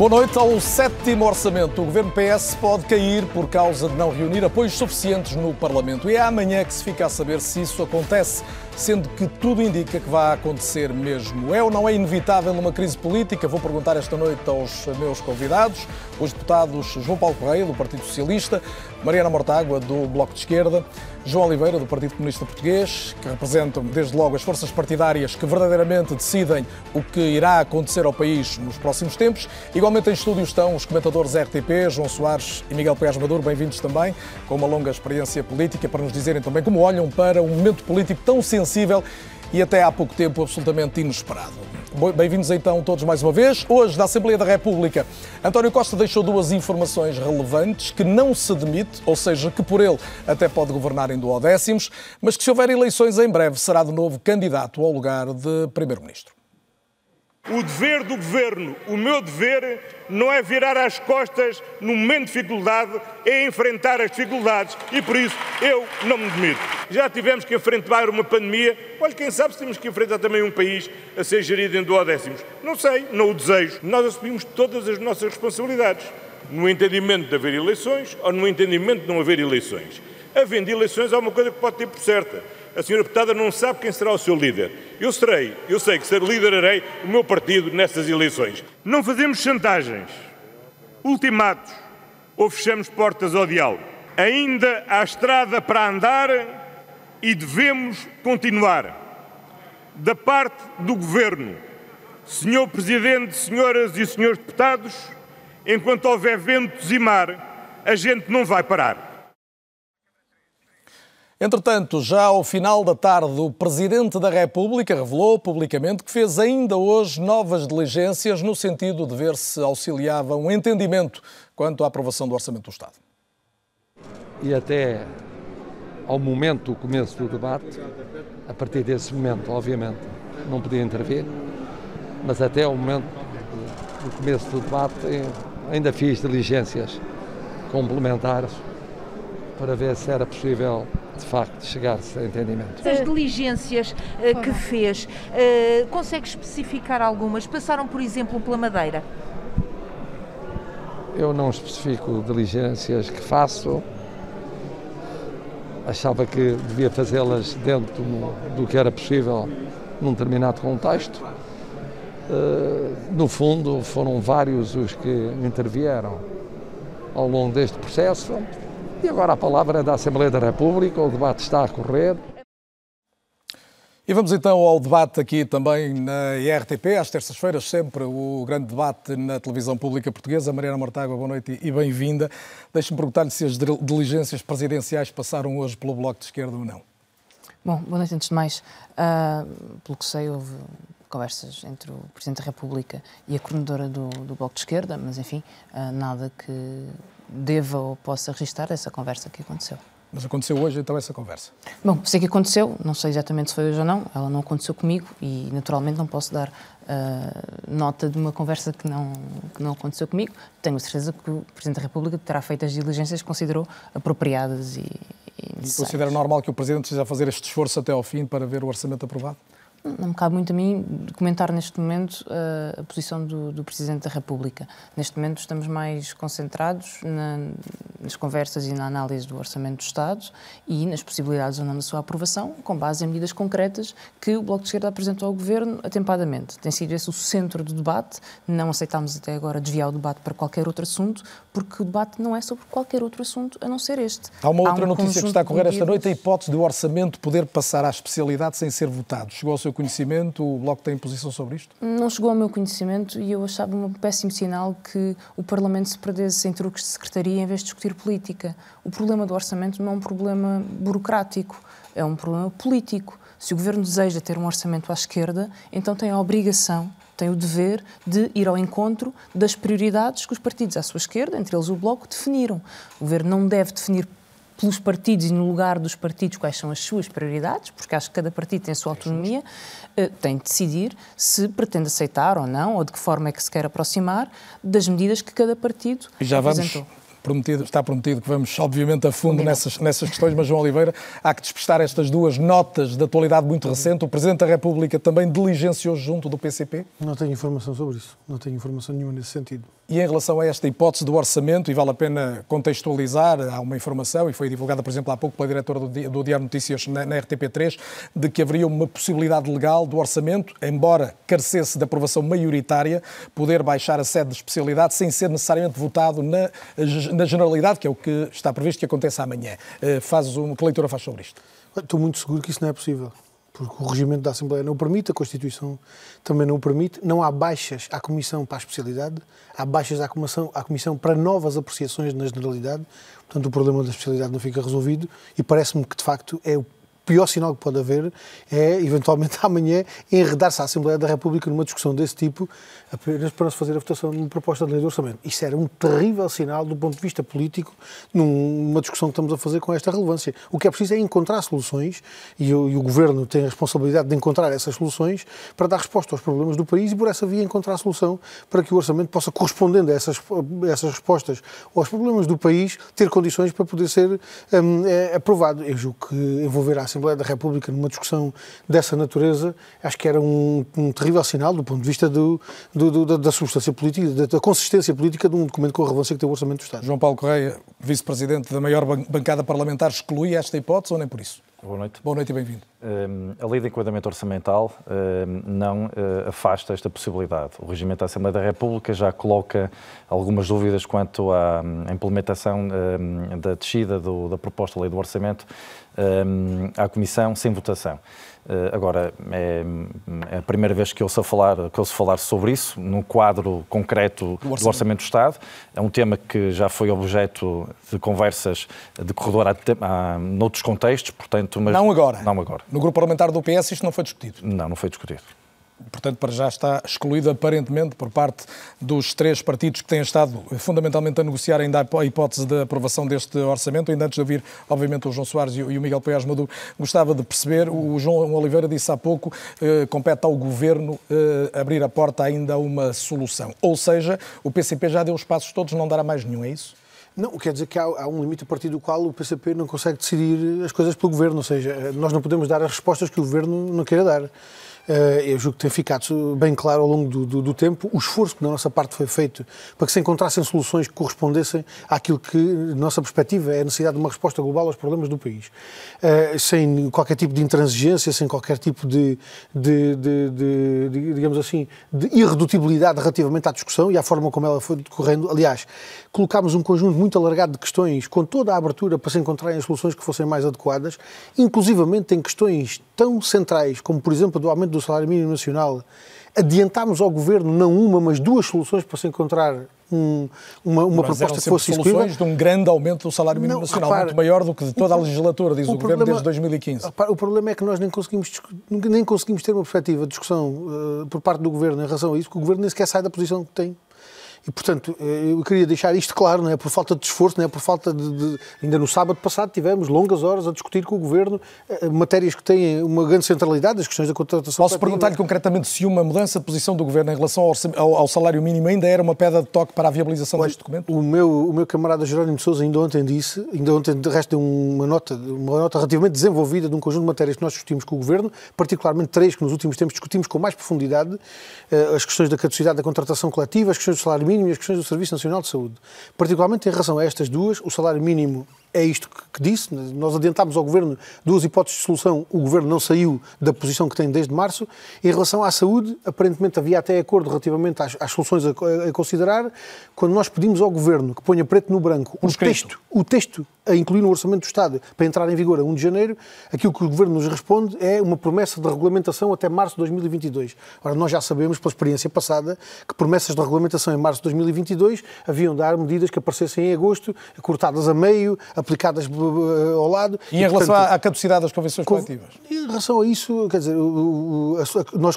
Boa noite. Ao sétimo orçamento, o governo PS pode cair por causa de não reunir apoios suficientes no Parlamento. E é amanhã que se fica a saber se isso acontece, sendo que tudo indica que vai acontecer mesmo. É ou não é inevitável uma crise política? Vou perguntar esta noite aos meus convidados, os deputados João Paulo Correia, do Partido Socialista, Mariana Mortágua, do Bloco de Esquerda, João Oliveira, do Partido Comunista Português, que representam, desde logo, as forças partidárias que verdadeiramente decidem o que irá acontecer ao país nos próximos tempos. Igualmente em estúdio estão os comentadores RTP, João Soares e Miguel Pérez Maduro, bem-vindos também, com uma longa experiência política, para nos dizerem também como olham para um momento político tão sensível e até há pouco tempo absolutamente inesperado. Bem-vindos então todos mais uma vez. Hoje, da Assembleia da República, António Costa deixou duas informações relevantes que não se demite, ou seja, que por ele até pode governar em duodécimos, mas que se houver eleições em breve será de novo candidato ao lugar de Primeiro-Ministro. O dever do governo, o meu dever, não é virar as costas no momento de dificuldade, é enfrentar as dificuldades e por isso eu não me demito. Já tivemos que enfrentar uma pandemia, olha, quem sabe se temos que enfrentar também um país a ser gerido em duodécimos. Não sei, não o desejo. Nós assumimos todas as nossas responsabilidades, no entendimento de haver eleições ou no entendimento de não haver eleições. Havendo eleições, há uma coisa que pode ter por certa a senhora deputada não sabe quem será o seu líder. Eu serei, eu sei que ser liderarei o meu partido nestas eleições. Não fazemos chantagens, ultimatos ou fechamos portas ao diálogo. Ainda há estrada para andar e devemos continuar. Da parte do Governo, Senhor Presidente, Senhoras e Senhores Deputados, enquanto houver ventos e mar, a gente não vai parar. Entretanto, já ao final da tarde, o Presidente da República revelou publicamente que fez ainda hoje novas diligências no sentido de ver se auxiliava um entendimento quanto à aprovação do Orçamento do Estado. E até ao momento do começo do debate, a partir desse momento, obviamente, não podia intervir, mas até ao momento do começo do debate ainda fiz diligências complementares para ver se era possível de facto chegar-se a entendimento. As diligências uh, que fez, uh, consegue especificar algumas? Passaram, por exemplo, pela Madeira? Eu não especifico diligências que faço. Achava que devia fazê-las dentro do que era possível num determinado contexto. Uh, no fundo, foram vários os que intervieram ao longo deste processo e agora a palavra é da Assembleia da República, o debate está a correr. E vamos então ao debate aqui também na IRTP, às terças-feiras, sempre o grande debate na televisão pública portuguesa. Mariana Mortágua, boa noite e bem-vinda. Deixe-me perguntar-lhe se as diligências presidenciais passaram hoje pelo Bloco de Esquerda ou não. Bom, boa noite antes de mais. Uh, pelo que sei, houve conversas entre o Presidente da República e a coordenadora do, do Bloco de Esquerda, mas enfim, uh, nada que deva ou possa registrar essa conversa que aconteceu. Mas aconteceu hoje então essa conversa? Bom, sei que aconteceu, não sei exatamente se foi hoje ou não, ela não aconteceu comigo e naturalmente não posso dar uh, nota de uma conversa que não, que não aconteceu comigo. Tenho certeza que o Presidente da República terá feito as diligências que considerou apropriadas e, e, e considera normal que o Presidente esteja a fazer este esforço até ao fim para ver o orçamento aprovado? Não me cabe muito a mim comentar neste momento uh, a posição do, do, Presidente da República. Neste momento estamos mais concentrados na, nas conversas e na análise do Orçamento do Estado e nas possibilidades ou não da sua aprovação, com base em medidas concretas que o Bloco de Esquerda apresentou ao Governo atempadamente. Tem sido esse o centro do debate. Não aceitámos até agora desviar o debate para qualquer outro assunto, porque o debate não é sobre qualquer outro assunto a não ser este. Há uma outra Há um notícia que está a correr esta noite, a hipótese do orçamento poder passar à especialidade sem ser votado. Chegou ao seu seu conhecimento? O Bloco tem posição sobre isto? Não chegou ao meu conhecimento e eu achava um péssimo sinal que o Parlamento se perdesse em truques de secretaria em vez de discutir política. O problema do orçamento não é um problema burocrático, é um problema político. Se o Governo deseja ter um orçamento à esquerda, então tem a obrigação tem o dever de ir ao encontro das prioridades que os partidos à sua esquerda, entre eles o Bloco, definiram. O Governo não deve definir pelos partidos e no lugar dos partidos quais são as suas prioridades, porque acho que cada partido tem a sua autonomia, eh, tem de decidir se pretende aceitar ou não, ou de que forma é que se quer aproximar das medidas que cada partido já apresentou. Vamos prometido, está prometido que vamos, obviamente, a fundo nessas, nessas questões, mas, João Oliveira, há que despistar estas duas notas de atualidade muito recente. O Presidente da República também diligenciou junto do PCP? Não tenho informação sobre isso. Não tenho informação nenhuma nesse sentido. E em relação a esta hipótese do orçamento, e vale a pena contextualizar, há uma informação, e foi divulgada, por exemplo, há pouco pela diretora do, Diário Notícias na, na RTP3, de que haveria uma possibilidade legal do orçamento, embora carecesse de aprovação maioritária, poder baixar a sede de especialidade sem ser necessariamente votado na, na generalidade, que é o que está previsto que aconteça amanhã. Eh, faz um, que leitura faz sobre isto? Estou muito seguro que isso não é possível porque o regimento da Assembleia não o permite, a Constituição também não o permite. Não há baixas à Comissão para a especialidade, há baixas à Comissão, à comissão para novas apreciações na generalidade. Portanto, o problema da especialidade não fica resolvido e parece-me que, de facto, é o pior sinal que pode haver é, eventualmente, amanhã enredar-se a Assembleia da República numa discussão desse tipo apenas para se fazer a votação de uma proposta de lei de orçamento. Isso era um terrível sinal do ponto de vista político numa discussão que estamos a fazer com esta relevância. O que é preciso é encontrar soluções e o, e o Governo tem a responsabilidade de encontrar essas soluções para dar resposta aos problemas do país e, por essa via, encontrar a solução para que o orçamento possa, correspondendo a essas, a essas respostas aos problemas do país, ter condições para poder ser um, é, aprovado. Eu julgo que envolver a Assembleia da República numa discussão dessa natureza, acho que era um, um terrível sinal do ponto de vista do, do, do, da substância política, da, da, consistência política de um documento com a relevância que tem o Orçamento do Estado. João Paulo Correia, vice-presidente da maior bancada parlamentar, exclui esta hipótese ou nem por isso? Boa noite. Boa noite e bem-vindo. Um, a lei de enquadramento orçamental um, não uh, afasta esta possibilidade. O regimento da Assembleia da República já coloca algumas dúvidas quanto à um, implementação da descida do, da proposta de lei do orçamento à Comissão sem votação. Uh, agora, é, é, a primeira vez que ouço falar, que ouço falar sobre isso, no quadro concreto do Orçamento. do Orçamento do Estado. É um tema que já foi objeto de conversas de corredor há, há, noutros contextos, portanto... Mas não agora? Não agora. No grupo parlamentar do PS isto não foi discutido? Não, não foi discutido portanto, para já está excluído aparentemente por parte dos três partidos que têm estado fundamentalmente a negociar ainda a hipótese de aprovação deste orçamento. Ainda antes de ouvir, obviamente, o João Soares e o Miguel Poiás Maduro, gostava de perceber, o João Oliveira disse há pouco, eh, compete ao Governo eh, abrir a porta ainda a uma solução. Ou seja, o PCP já deu os passos todos, não dará mais nenhum, é isso? Não, quer dizer que há, há, um limite a partir do qual o PCP não consegue decidir as coisas pelo Governo, ou seja, nós não podemos dar as respostas que o Governo não queira dar. Eh, eu julgo que tem ficado bem claro ao longo do, do, do, tempo o esforço que da nossa parte foi feito para que se encontrassem soluções que correspondessem àquilo que, na nossa perspectiva, é a necessidade de uma resposta global aos problemas do país. Uh, sem qualquer tipo de intransigência, sem qualquer tipo de, de, de, de, digamos assim, de irredutibilidade relativamente à discussão e à forma como ela foi decorrendo. Aliás, colocámos um conjunto muito alargado de questões com toda a abertura para se encontrarem soluções que fossem mais adequadas, inclusivamente em questões tão centrais como, por exemplo, do aumento do salário mínimo nacional, adiantámos ao Governo não uma, mas duas soluções para se encontrar um, uma, uma proposta que fosse soluções de um grande aumento do salário mínimo não, nacional, repare, muito maior do que de toda a legislatura, diz o, o Governo desde 2015. Repare, o problema é que nós nem conseguimos, nem conseguimos ter uma perspectiva de discussão uh, por parte do Governo em relação a isso, porque o Governo nem sequer sai da posição que tem e, portanto, eh, eu queria deixar isto claro, não é por falta de esforço, não é por falta de, de, Ainda no sábado passado tivemos longas horas a discutir com o Governo eh, matérias que têm uma grande centralidade, as questões da contratação. Posso perguntar-lhe concretamente se uma mudança de posição do Governo em relação ao, ao, ao, salário mínimo ainda era uma pedra de toque para a viabilização Olha, deste documento? O meu, o meu camarada Jerónimo de Sousa ainda ontem disse, ainda ontem de resto deu uma nota, uma nota relativamente desenvolvida de um conjunto de matérias que nós discutimos com o Governo, particularmente três que nos últimos tempos discutimos com mais profundidade, eh, as questões da caducidade da contratação coletiva, as questões do salário mínimo e as questões do Serviço Nacional de Saúde. Particularmente em relação a estas duas, o salário mínimo é isto que, disse. Nós adiantámos ao Governo duas hipóteses de solução. O Governo não saiu da posição que tem desde março. Em relação à saúde, aparentemente havia até acordo relativamente às, às soluções a, a, considerar. Quando nós pedimos ao Governo que ponha preto no branco o texto, o texto a incluir no Orçamento do Estado para entrar em vigor a 1 de janeiro, aquilo que o Governo nos responde é uma promessa de regulamentação até março de 2022. Ora, nós já sabemos, pela experiência passada, que promessas de regulamentação em março de 2022 haviam de dar medidas que aparecessem em agosto, cortadas a meio, aplicadas eh, ao lado. E, em relação portanto, à caducidade das convenções coletivas? Em relação a isso, quer dizer, nós, nós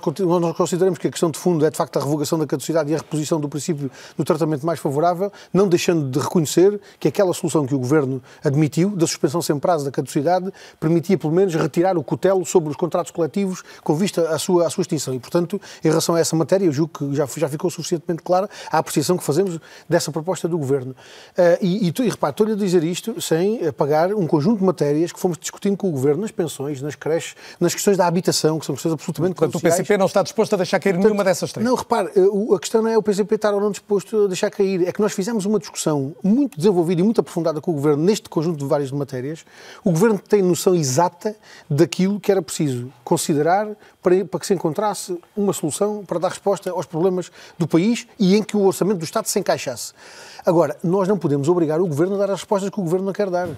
consideramos que a questão de fundo é, de facto, a revogação da caducidade e a reposição do princípio do tratamento mais favorável, não deixando de reconhecer que aquela solução que o Governo admitiu, da suspensão sem prazo da caducidade, permitia pelo menos retirar o cutelo sobre os contratos coletivos com vista à sua, à sua extinção. E, portanto, em relação a essa matéria, eu julgo que já, já ficou suficientemente clara a apreciação que fazemos dessa proposta do Governo. Uh, e, e, e repare, estou-lhe a dizer isto sem apagar um conjunto de matérias que fomos discutindo com o Governo nas pensões, nas creches, nas questões da habitação, que são questões absolutamente Portanto, o PCP não está disposto a deixar cair Portanto, nenhuma dessas três. Não, repare, a questão não é o PCP estar ou não disposto a deixar cair, é que nós fizemos uma discussão muito desenvolvida e muito aprofundada com o Governo neste conjunto de várias matérias. O Governo tem noção exata daquilo que era preciso considerar para, para que se encontrasse uma solução para dar resposta aos problemas do país e em que o orçamento do Estado se encaixasse. Agora, nós não podemos obrigar o Governo a dar as respostas que o Governo não quer dar.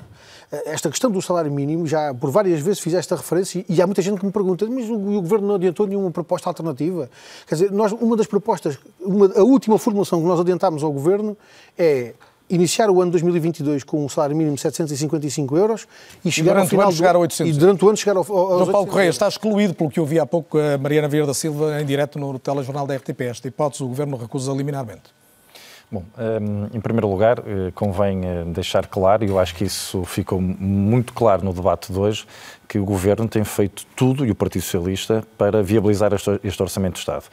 Esta questão do salário mínimo, já por várias vezes fiz esta referência e há muita gente que me pergunta, mas o, o Governo não adiantou nenhuma proposta alternativa? Quer dizer, nós, uma das propostas, uma, a última formulação que nós adiantámos ao Governo é iniciar o ano 2022 com um salário mínimo de 755 euros e chegar e ao final o ano chegar a 800. E durante o ano chegar ao, ao João Paulo Correia está excluído pelo que eu vi há pouco a Mariana Vieira da Silva em direto no telejornal da RTP. Esta hipótese o Governo recusa liminarmente. Bom, hum, em primeiro lugar, eh, convém eh, deixar claro, e eu acho que isso ficou muito claro no debate de hoje, que o Governo tem feito tudo, e o Partido Socialista, para viabilizar este Orçamento de Estado.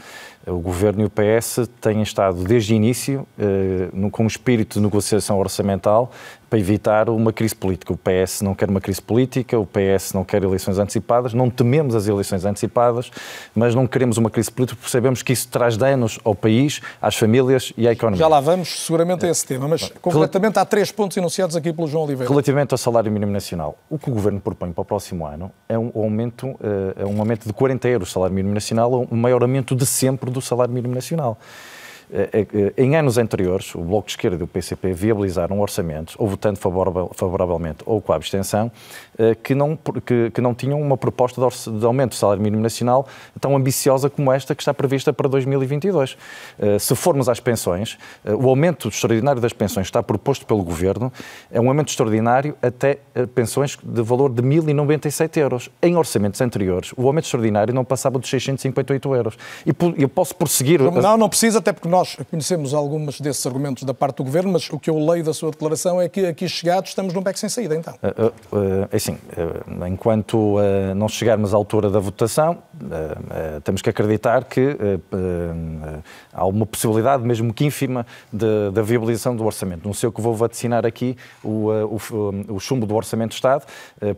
O Governo e o PS têm estado desde o início eh, com um espírito de negociação orçamental para evitar uma crise política. O PS não quer uma crise política, o PS não quer eleições antecipadas, não tememos as eleições antecipadas, mas não queremos uma crise política porque sabemos que isso traz danos ao país, às famílias e à economia. Já lá vamos seguramente a esse tema, mas concretamente há três pontos enunciados aqui pelo João Oliveira. Relativamente ao salário mínimo nacional, o que o Governo propõe para o próximo ano é um aumento, eh, é um aumento de 40 euros do salário mínimo nacional, o maior aumento de sempre do salário mínimo nacional. Eh, eh, em anos anteriores, o Bloco de Esquerda e o PCP viabilizaram orçamentos, ou votando favoravelmente ou com a abstenção, eh, que não, que, que não tinham uma proposta de, de, aumento do salário mínimo nacional tão ambiciosa como esta que está prevista para 2022. Se formos às pensões, o aumento extraordinário das pensões que está proposto pelo Governo é um aumento extraordinário até pensões de valor de 1.097 euros. Em orçamentos anteriores, o aumento extraordinário não passava dos 658 euros. E eu posso prosseguir... Não, não precisa, até porque nós nós conhecemos alguns desses argumentos da parte do Governo, mas o que eu leio da sua declaração é que aqui chegados estamos num beco sem saída, então. Uh, uh, uh, assim, enquanto não chegarmos à altura da votação, temos que acreditar que há uma possibilidade, mesmo que ínfima, da viabilização do orçamento. Não sei o que vou vaticinar aqui o, o, o chumbo do Orçamento de Estado,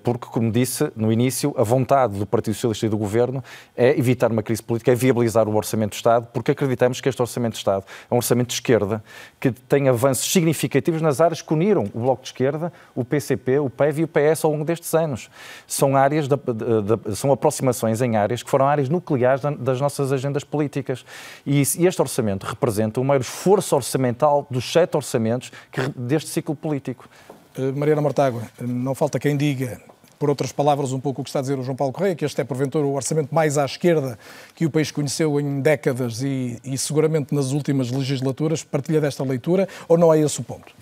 porque, como disse no início, a vontade do Partido Socialista e do Governo é evitar uma crise política, é viabilizar o Orçamento de Estado, porque acreditamos que este Orçamento de Estado Estado. É um orçamento de esquerda que tem avanços significativos nas áreas que uniram o Bloco de Esquerda, o PCP, o PEV e o PS ao longo destes anos. São áreas, de, de, de, são aproximações em áreas que foram áreas nucleares das nossas agendas políticas. E, e este orçamento representa o maior esforço orçamental dos sete orçamentos que, deste ciclo político. Uh, Mariana Mortágua, não falta quem diga por outras palavras, um pouco o que está a dizer o João Paulo Correia, que este é, porventura, o orçamento mais à esquerda que o país conheceu em décadas e, e seguramente nas últimas legislaturas. Partilha desta leitura ou não é esse o ponto?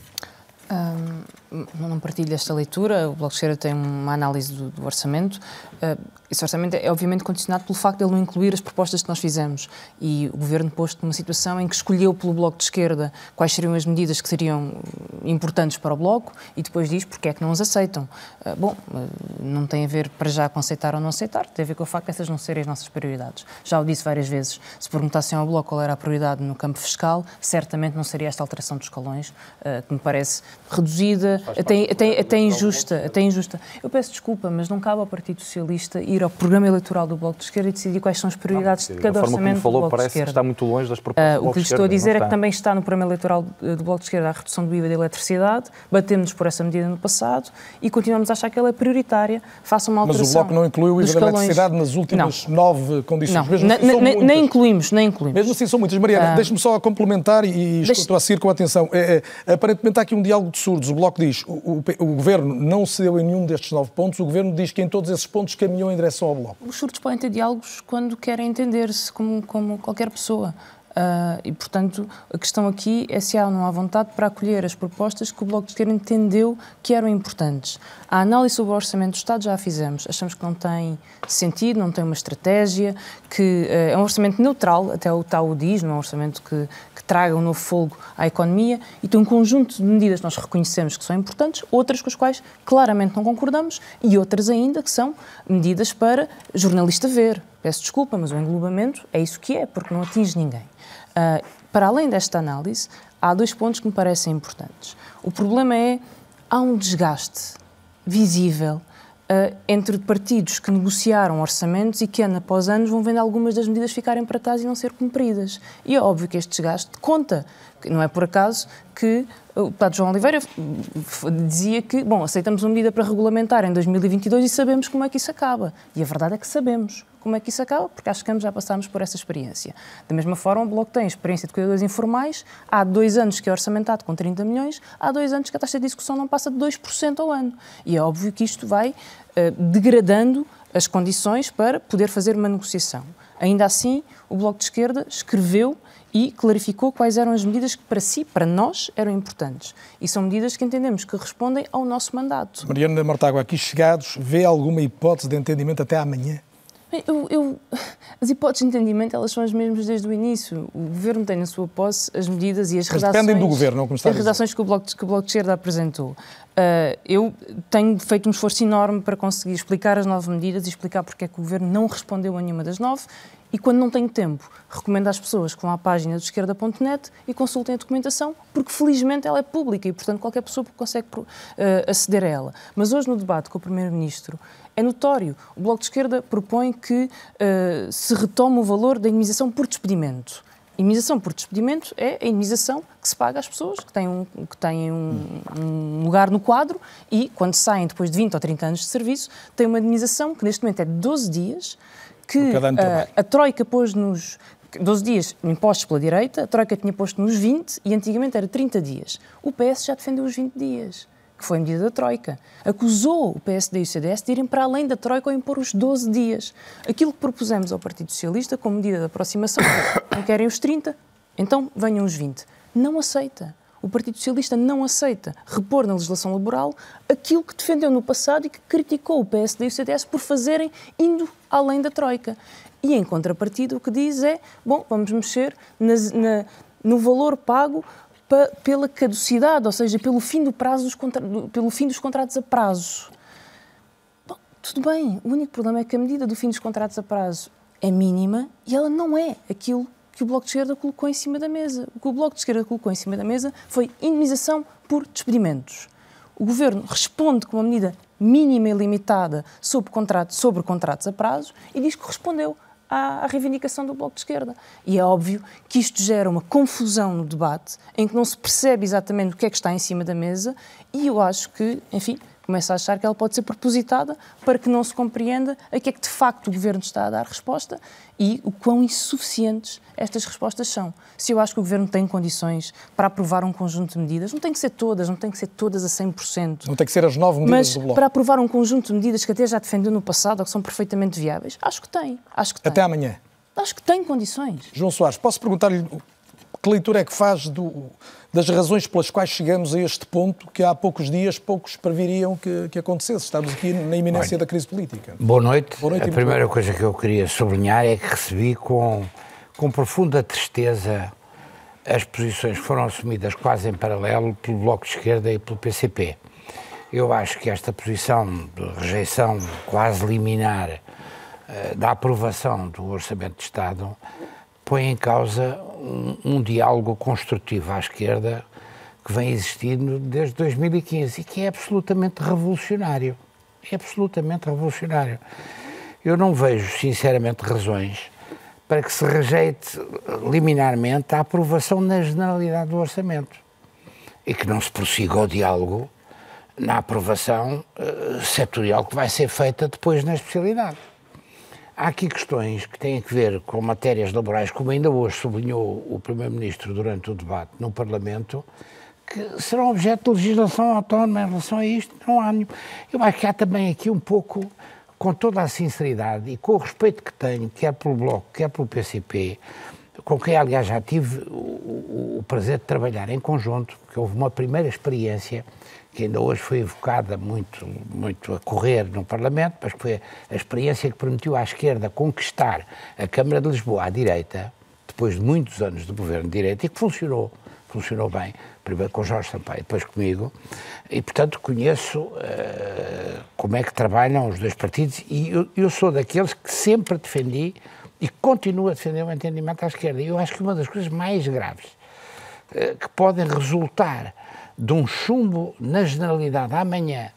Um, não partilho esta leitura. O Bloco de Esquerda tem uma análise do, do orçamento. Uh, esse orçamento é obviamente condicionado pelo facto de ele não incluir as propostas que nós fizemos. E o Governo posto numa situação em que escolheu pelo Bloco de Esquerda quais seriam as medidas que seriam importantes para o Bloco e depois diz porque é que não as aceitam. Uh, bom, uh, não tem a ver para já com aceitar ou não aceitar, tem a ver com o facto de essas não serem as nossas prioridades. Já o disse várias vezes, se perguntassem ao Bloco qual era a prioridade no campo fiscal, certamente não seria esta alteração dos escalões, uh, que me parece reduzida, até, até, até injusta, até injusta. Eu peço desculpa, mas não cabe ao Partido Socialista ir ao programa eleitoral do Bloco de Esquerda e decidir quais são as prioridades não, de cada orçamento falou, do Bloco parece de Esquerda. que está muito longe das propostas uh, O que lhe estou a dizer é que também está no programa eleitoral do Bloco de Esquerda a redução do IVA da eletricidade, batemos por essa medida no passado e continuamos a achar que ela é prioritária, faça uma alteração Mas o Bloco não incluiu o IVA da eletricidade nas últimas não. nove condições. Não, mesmo assim, nem, nem incluímos, nem incluímos. Mesmo assim são muitas. Mariana, uh, deixe-me só complementar e Deixe... estou a seguir com atenção. É, é, aparentemente há aqui um diálogo de surdos. O Bloco diz, o, o, o Governo não cedeu em nenhum destes nove pontos, o Governo diz que em todos esses pontos caminhou em direção ao Bloco. Os surdos podem ter diálogos quando querem entender-se como, como qualquer pessoa. Uh, e, portanto, a questão aqui é se há ou não há vontade para acolher as propostas que o Bloco de Esquerda entendeu que eram importantes. A análise sobre o Orçamento do Estado já a fizemos. Achamos que não tem sentido, não tem uma estratégia, que uh, é um orçamento neutral, até o tal o diz, não é um orçamento que, que traga um novo fogo à economia, e tem um conjunto de medidas que nós reconhecemos que são importantes, outras com as quais claramente não concordamos, e outras ainda que são medidas para jornalista ver. Peço desculpa, mas o englobamento é isso que é, porque não atinge ninguém. Uh, para além desta análise, há dois pontos que me parecem importantes. O problema é há um desgaste visível uh, entre partidos que negociaram orçamentos e que ano após ano vão vendo algumas das medidas ficarem para trás e não ser cumpridas. E é óbvio que este desgaste conta. Não é por acaso que o deputado João Oliveira dizia que, bom, aceitamos uma medida para regulamentar em 2022 e sabemos como é que isso acaba. E a verdade é que sabemos como é que isso acaba, porque acho que ambos já passámos por essa experiência. Da mesma forma, o Bloco tem experiência de cuidadores informais, há dois anos que é orçamentado com 30 milhões, há dois anos que a taxa de discussão não passa de 2% ao ano. E é óbvio que isto vai uh, degradando as condições para poder fazer uma negociação. Ainda assim, o Bloco de Esquerda escreveu e clarificou quais eram as medidas que para si, para nós, eram importantes. E são medidas que entendemos que respondem ao nosso mandato. Mariana Mortágua, aqui chegados, vê alguma hipótese de entendimento até amanhã? Eu, eu, as hipóteses de entendimento elas são as mesmas desde o início. O Governo tem na sua posse as medidas e as Mas redações... dependem do Governo, não como está As redações que o Bloco, que o Bloco de Esquerda apresentou. Uh, eu tenho feito um esforço enorme para conseguir explicar as nove medidas e explicar porque é que o Governo não respondeu a nenhuma das nove e quando não tenho tempo, recomendo às pessoas que vão à página do esquerda.net e consultem a documentação, porque felizmente ela é pública e, portanto, qualquer pessoa consegue uh, aceder a ela. Mas hoje, no debate com o Primeiro-Ministro, é notório. O Bloco de Esquerda propõe que uh, se retome o valor da indemnização por despedimento. Indemnização por despedimento é a indemnização que se paga às pessoas que têm, um, que têm um, um, lugar no quadro e, quando saem depois de 20 ou 30 anos de serviço, têm uma indemnização que neste momento é de 12 dias, que uh, a Troika pôs nos 12 dias impostos pela direita, a Troika tinha posto nos 20 e antigamente era 30 dias. O PS já defendeu os 20 dias que foi a medida da Troika. Acusou o PSD e o CDS de irem para além da Troika ou impor os 12 dias. Aquilo que propusemos ao Partido Socialista como medida de aproximação, não querem os 30, então venham os 20. Não aceita. O Partido Socialista não aceita repor na legislação laboral aquilo que defendeu no passado e que criticou o PSD e o CDS por fazerem indo além da Troika. E, em contrapartida, o que diz é: bom, vamos mexer na, no valor pago pela caducidade, ou seja, pelo fim, do prazo dos contra... pelo fim dos contratos a prazo. Bom, tudo bem, o único problema é que a medida do fim dos contratos a prazo é mínima e ela não é aquilo que o Bloco de Esquerda colocou em cima da mesa. O que o Bloco de Esquerda colocou em cima da mesa foi indemnização por despedimentos. O Governo responde com uma medida mínima e limitada sobre, contrato, sobre contratos a prazo e diz que respondeu à, reivindicação do Bloco de Esquerda. E é óbvio que isto gera uma confusão no debate, em que não se percebe exatamente o que é que está em cima da mesa, e eu acho que, enfim, começa a achar que ela pode ser propositada para que não se compreenda a que é que de facto o Governo está a dar resposta e o quão insuficientes estas respostas são. Se eu acho que o Governo tem condições para aprovar um conjunto de medidas, não tem que ser todas, não tem que ser todas a 100%. Não tem que ser as nove medidas mas do Bloco. para aprovar um conjunto de medidas que até já defendeu no passado ou que são perfeitamente viáveis, acho que tem. Acho que tem. Até amanhã. Acho que tem condições. João Soares, posso perguntar-lhe que leitura é que faz do, das razões pelas quais chegamos a este ponto que há poucos dias poucos previriam que, que acontecesse? Estamos aqui na iminência Olha, da crise política. Boa noite. Boa noite a primeira bom. coisa que eu queria sublinhar é que recebi com, com profunda tristeza as posições que foram assumidas quase em paralelo pelo Bloco de Esquerda e pelo PCP. Eu acho que esta posição de rejeição quase liminar uh, da aprovação do Orçamento de Estado põe em causa um, um, diálogo construtivo à esquerda que vem existindo desde 2015 e que é absolutamente revolucionário. É absolutamente revolucionário. Eu não vejo, sinceramente, razões para que se rejeite liminarmente a aprovação na generalidade do orçamento e que não se prossiga o diálogo na aprovação uh, setorial que vai ser feita depois na especialidade. Há aqui questões que têm a ver com matérias laborais, como ainda hoje sublinhou o Primeiro-Ministro durante o debate no Parlamento, que serão objeto de legislação autónoma em relação a isto. Não há nenhum. Eu acho que há também aqui um pouco, com toda a sinceridade e com o respeito que tenho, quer pelo Bloco, quer pelo PCP, com quem, aliás, já tive o, o, o prazer de trabalhar em conjunto, porque houve uma primeira experiência que ainda hoje foi evocada muito, muito a correr no Parlamento, mas que foi a experiência que permitiu à esquerda conquistar a Câmara de Lisboa à direita, depois de muitos anos de governo de direita, e que funcionou, funcionou bem, primeiro com Jorge Sampaio, depois comigo, e portanto conheço uh, como é que trabalham os dois partidos, e eu, eu sou daqueles que sempre defendi e continuo a defender o entendimento à esquerda. E eu acho que uma das coisas mais graves uh, que podem resultar de um chumbo na generalidade amanhã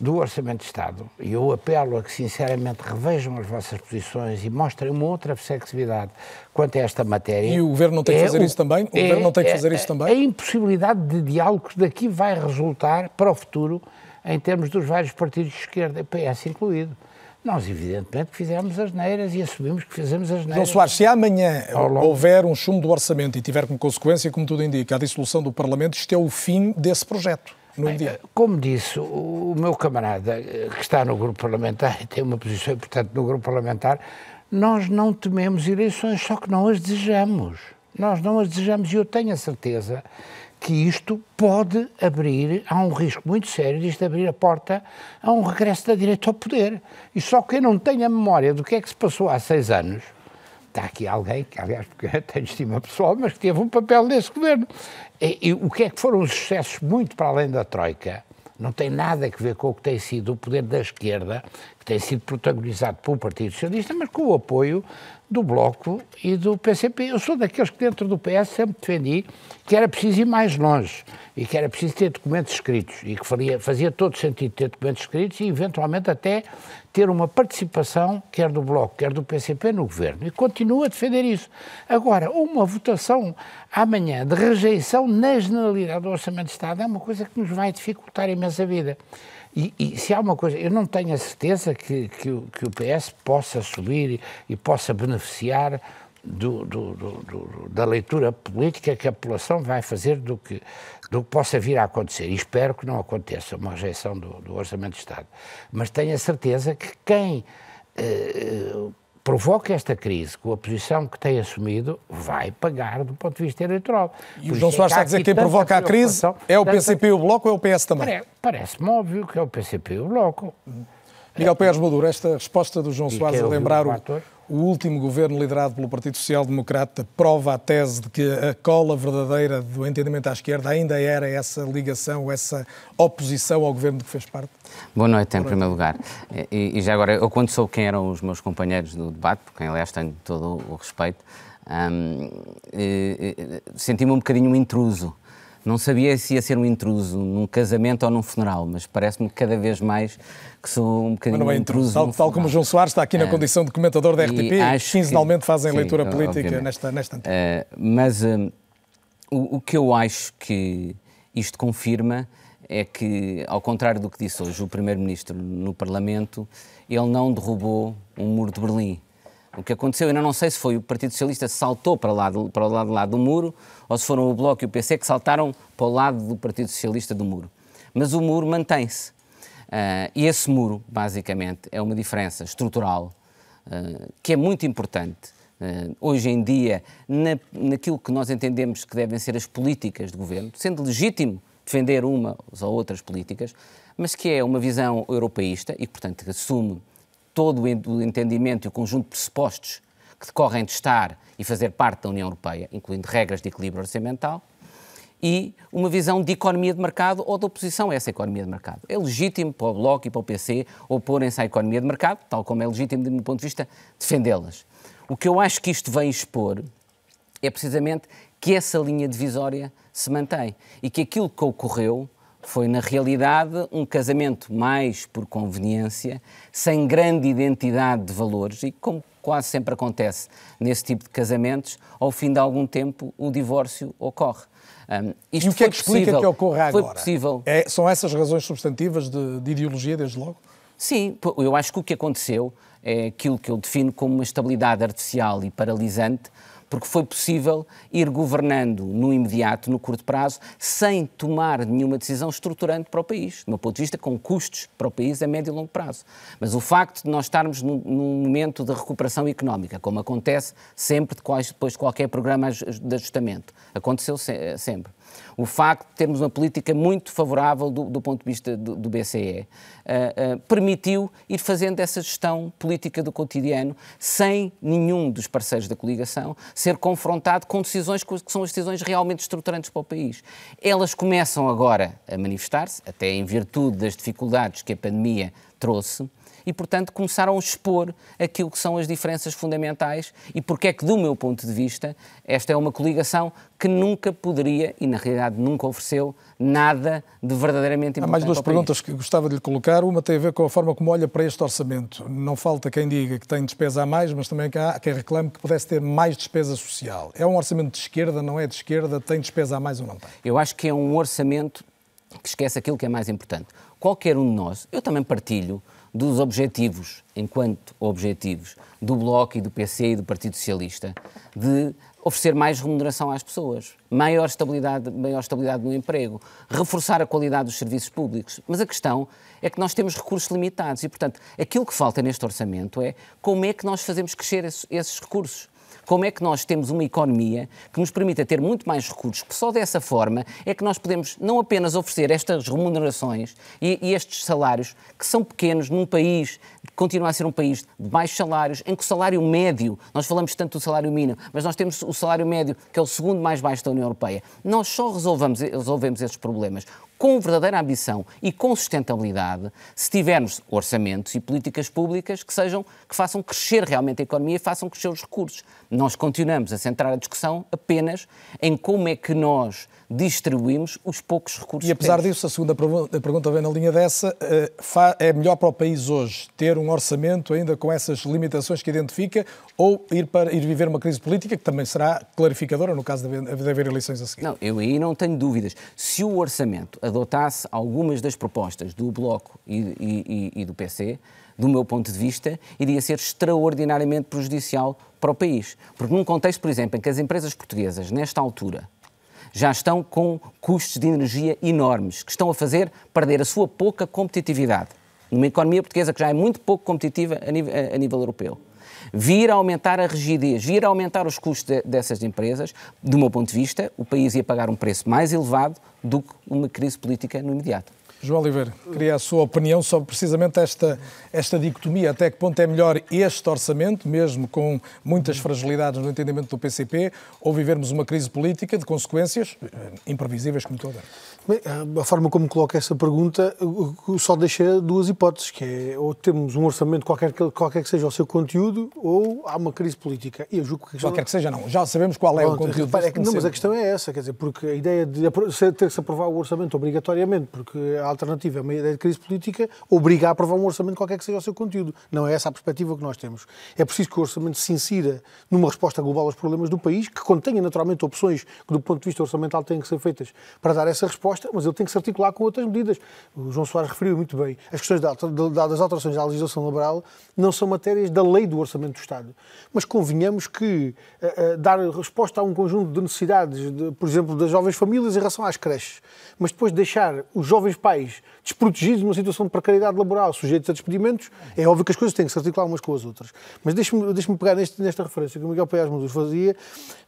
do Orçamento de Estado, e eu apelo a que sinceramente revejam as vossas posições e mostrem uma outra flexibilidade quanto a esta matéria. E o Governo não tem que é fazer isso também? O é, Governo não tem que é fazer é, isso também? A impossibilidade de diálogo que daqui vai resultar para o futuro em termos dos vários partidos de esquerda, PS incluído. Nós, evidentemente, fizemos as neiras e assumimos que fizemos as neiras. João Soares, se amanhã longo... houver um chumbo do orçamento e tiver como consequência, como tudo indica, a dissolução do Parlamento, isto é o fim desse projeto. Bem, como disse o meu camarada eh, que está no grupo parlamentar e tem uma posição importante no grupo parlamentar, nós não tememos eleições, só que não as desejamos. Nós não as desejamos e eu tenho a certeza que isto pode abrir, há um risco muito sério disto abrir a porta a um regresso da direita ao poder. E só quem não tem a memória do que é que se passou há seis anos, está aqui alguém, que aliás porque tenho estima pessoal, mas que teve um papel nesse governo. E, e o que é que foram os sucessos muito para além da Troika? Não tem nada a ver com o que tem sido o poder da esquerda, que tem sido protagonizado pelo Partido Socialista, mas com o apoio do Bloco e do PCP. Eu sou daqueles que dentro do PS sempre defendi que era preciso ir mais longe e que era preciso ter documentos escritos e que faria, fazia todo sentido ter documentos escritos e eventualmente até ter uma participação, quer do Bloco, quer do PCP, no governo. E continuo a defender isso. Agora, uma votação amanhã de rejeição na generalidade do Orçamento de Estado é uma coisa que nos vai dificultar imenso a vida. E, e, se há uma coisa, eu não tenho a certeza que, que, o, que o PS possa subir e, e possa beneficiar do, do, do, da leitura política que a população vai fazer do que, do que possa vir a acontecer. E espero que não aconteça uma rejeição do, Orçamento de Estado. Mas tenho a certeza que quem eh, provoca esta crise com a posição que tem assumido, vai pagar do ponto de vista eleitoral. E o João é Soares está a dizer que quem provoca a crise é o PCP e o Bloco ou é o PS também? Parece-me óbvio que é o PCP e o Bloco. Miguel Pérez Maduro, esta resposta do João Soares a lembrar o, o último governo liderado pelo Partido Social Democrata prova a tese de que a cola verdadeira do entendimento à esquerda ainda era essa ligação, essa oposição ao governo de que fez parte? Boa noite, em primeiro lugar. E, e, já agora, eu quando soube quem eram os meus companheiros do debate, por quem aliás tenho todo o respeito, hum, senti-me um bocadinho um intruso não sabia se ia ser um intruso num casamento ou num funeral, mas parece-me cada vez mais que sou um bocadinho um intruso. Tal, tal como o João Soares está aqui na uh, condição de comentador da RTP, quinzenalmente que, fazem sim, leitura política nesta, nesta uh, Mas uh, o, o que eu acho que isto confirma é que, ao contrário do que disse hoje o Primeiro-Ministro no Parlamento, ele não derrubou um muro de Berlim. O que aconteceu, eu não sei se foi o Partido Socialista que saltou para, lá, para o lado, lado do muro ou se foram o Bloco e o PC que saltaram para o lado do Partido Socialista do muro. Mas o muro mantém-se. Uh, e esse muro, basicamente, é uma diferença estrutural uh, que é muito importante uh, hoje em dia na, naquilo que nós entendemos que devem ser as políticas de governo, sendo legítimo defender umas ou outras políticas, mas que é uma visão europeísta e, portanto, assume todo o entendimento e o conjunto de pressupostos que decorrem de estar e fazer parte da União Europeia, incluindo regras de equilíbrio orçamental, e uma visão de economia de mercado ou de oposição a essa economia de mercado. É legítimo para o Bloco e para o PC oporem-se à economia de mercado, tal como é legítimo, do meu ponto de vista, defendê-las. O que eu acho que isto vem expor é precisamente que essa linha divisória se mantém e que aquilo que ocorreu foi, na realidade, um casamento mais por conveniência, sem grande identidade de valores e, como quase sempre acontece nesse tipo de casamentos, ao fim de algum tempo o divórcio ocorre. Um, e o que é que explica possível, que ocorra agora? Foi possível. É, são essas razões substantivas de, de ideologia, desde logo? Sim, eu acho que o que aconteceu é aquilo que eu defino como uma estabilidade artificial e paralisante porque foi possível ir governando no imediato, no curto prazo, sem tomar nenhuma decisão estruturante para o país, do meu ponto de vista, com custos para o país a médio e longo prazo. Mas o facto de nós estarmos num, num momento de recuperação económica, como acontece sempre depois de qualquer programa de ajustamento, aconteceu sempre o facto de termos uma política muito favorável do, do ponto de vista do, do BCE uh, uh, permitiu ir fazendo essa gestão política do cotidiano sem nenhum dos parceiros da coligação ser confrontado com decisões que são as decisões realmente estruturantes para o país. Elas começam agora a manifestar-se, até em virtude das dificuldades que a pandemia trouxe e, portanto, começaram a expor aquilo que são as diferenças fundamentais e porque é que, do meu ponto de vista, esta é uma coligação que nunca poderia e, na realidade, nunca ofereceu nada de verdadeiramente importante. Há mais duas perguntas que gostava de lhe colocar. Uma tem a ver com a forma como olha para este orçamento. Não falta quem diga que tem despesa a mais, mas também há quem reclame que pudesse ter mais despesa social. É um orçamento de esquerda, não é de esquerda? Tem despesa a mais ou não tem? Eu acho que é um orçamento que esquece aquilo que é mais importante. Qualquer um de nós, eu também partilho dos objetivos, enquanto objetivos, do Bloco e do PC e do Partido Socialista, de oferecer mais remuneração às pessoas, maior estabilidade, maior estabilidade no emprego, reforçar a qualidade dos serviços públicos. Mas a questão é que nós temos recursos limitados e, portanto, aquilo que falta neste orçamento é como é que nós fazemos crescer esses recursos como é que nós temos uma economia que nos permita ter muito mais recursos, que só dessa forma é que nós podemos não apenas oferecer estas remunerações e, e estes salários, que são pequenos num país que continua a ser um país de baixos salários, em que o salário médio, nós falamos tanto do salário mínimo, mas nós temos o salário médio, que é o segundo mais baixo da União Europeia. Nós só resolvemos, resolvemos esses problemas com verdadeira ambição e com sustentabilidade, se tivermos orçamentos e políticas públicas que sejam que façam crescer realmente a economia e façam crescer os recursos. Nós continuamos a centrar a discussão apenas em como é que nós distribuímos os poucos recursos. E apesar disso, a segunda pergunta vem na linha dessa, eh, é melhor para o país hoje ter um orçamento ainda com essas limitações que identifica ou ir, para, ir viver uma crise política que também será clarificadora no caso de haver, de haver eleições a seguir? Não, eu aí não tenho dúvidas. Se o orçamento adotasse algumas das propostas do Bloco e, e, e do PC, do meu ponto de vista, iria ser extraordinariamente prejudicial para o país. Porque num contexto, por exemplo, em que as empresas portuguesas, nesta altura, já estão com custos de energia enormes, que estão a fazer perder a sua pouca competitividade. Numa economia portuguesa que já é muito pouco competitiva a nível, a nível europeu. Vir a aumentar a rigidez, vir a aumentar os custos de, dessas empresas, do meu ponto de vista, o país ia pagar um preço mais elevado do que uma crise política no imediato. João Oliveira, queria a sua opinião sobre precisamente esta, esta dicotomia. Até que ponto é melhor este orçamento, mesmo com muitas fragilidades no entendimento do PCP, ou vivermos uma crise política de consequências eh, imprevisíveis como toda? Bem, a forma como coloca essa pergunta só deixa duas hipóteses, que é ou temos um orçamento qualquer que, qualquer que seja o seu conteúdo, ou há uma crise política. E eu julgo que qualquer que seja, não. Já sabemos qual é Pronto, o conteúdo. é que, não, mas a questão é essa, quer dizer, porque a ideia de ter que se aprovar o orçamento obrigatoriamente, porque a alternativa é uma ideia de crise política, obriga a aprovar um orçamento qualquer que seja o seu conteúdo. Não é essa a perspectiva que nós temos. É preciso que o orçamento se insira numa resposta global aos problemas do país, que contenha naturalmente opções que do ponto de vista orçamental têm que ser feitas para dar essa resposta mas ele tem que se articular com outras medidas. O João Soares referiu muito bem. As questões das alterações à legislação laboral não são matérias da lei do Orçamento do Estado. Mas convenhamos que uh, dar resposta a um conjunto de necessidades, de, por exemplo, das jovens famílias em relação às creches, mas depois deixar os jovens pais desprotegidos numa situação de precariedade laboral, sujeitos a despedimentos, é óbvio que as coisas têm que se articular umas com as outras. Mas deixe-me deixe pegar neste, nesta referência que o Miguel Paiás Maduro fazia.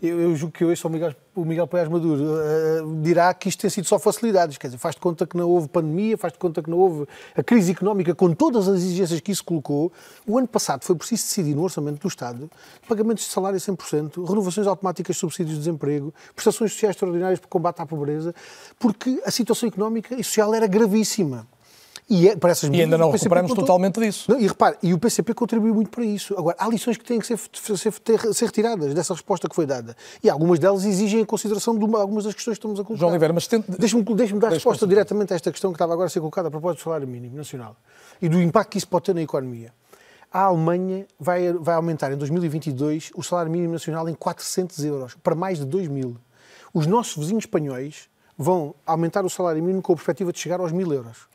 Eu, eu julgo que hoje o Miguel, o Miguel Paiás Maduro uh, dirá que isto tem sido só facilidades. Quer dizer, faz de conta que não houve pandemia, faz de conta que não houve a crise económica com todas as exigências que isso colocou. O ano passado foi preciso decidir no orçamento do Estado pagamentos de salário a 100%, renovações automáticas de subsídios de desemprego, prestações sociais extraordinárias para combate à pobreza, porque a situação económica e social era gravíssima. E, é, para essas e ainda não recuperamos totalmente disso. Não, e repare, e o PCP contribuiu muito para isso. Agora, há lições que têm que ser, ser, ser retiradas dessa resposta que foi dada. E algumas delas exigem a consideração de uma, algumas das questões que estamos a colocar. João Oliveira, mas tente... Deixe-me deixe dar Deixe resposta diretamente a esta questão que estava agora a ser colocada a propósito do salário mínimo nacional e do impacto que isso pode ter na economia. A Alemanha vai, vai aumentar em 2022 o salário mínimo nacional em 400 euros, para mais de 2 mil. Os nossos vizinhos espanhóis vão aumentar o salário mínimo com a perspectiva de chegar aos mil euros.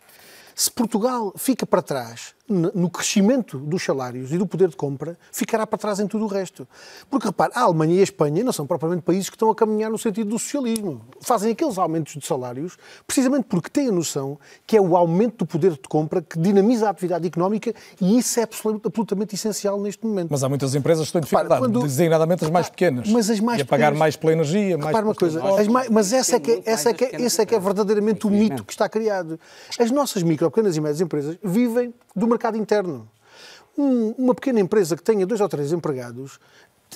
Se Portugal fica para trás no crescimento dos salários e do poder de compra, ficará para trás em tudo o resto. Porque, repare, a Alemanha e a Espanha não são propriamente países que estão a caminhar no sentido do socialismo. Fazem aqueles aumentos de salários precisamente porque têm a noção que é o aumento do poder de compra que dinamiza a atividade económica e isso é absolutamente essencial neste momento. Mas há muitas empresas que estão em dificuldade, quando... designadamente as mais pequenas. Mas as mais e a pagar mais pela energia, mais... Repare uma coisa, mais... mas essa é que, é, essa é que, é, esse é que é verdadeiramente o mito que está criado. As nossas micro, pequenas e médias empresas vivem do mercado interno. Um, uma pequena empresa que tenha dois ou três empregados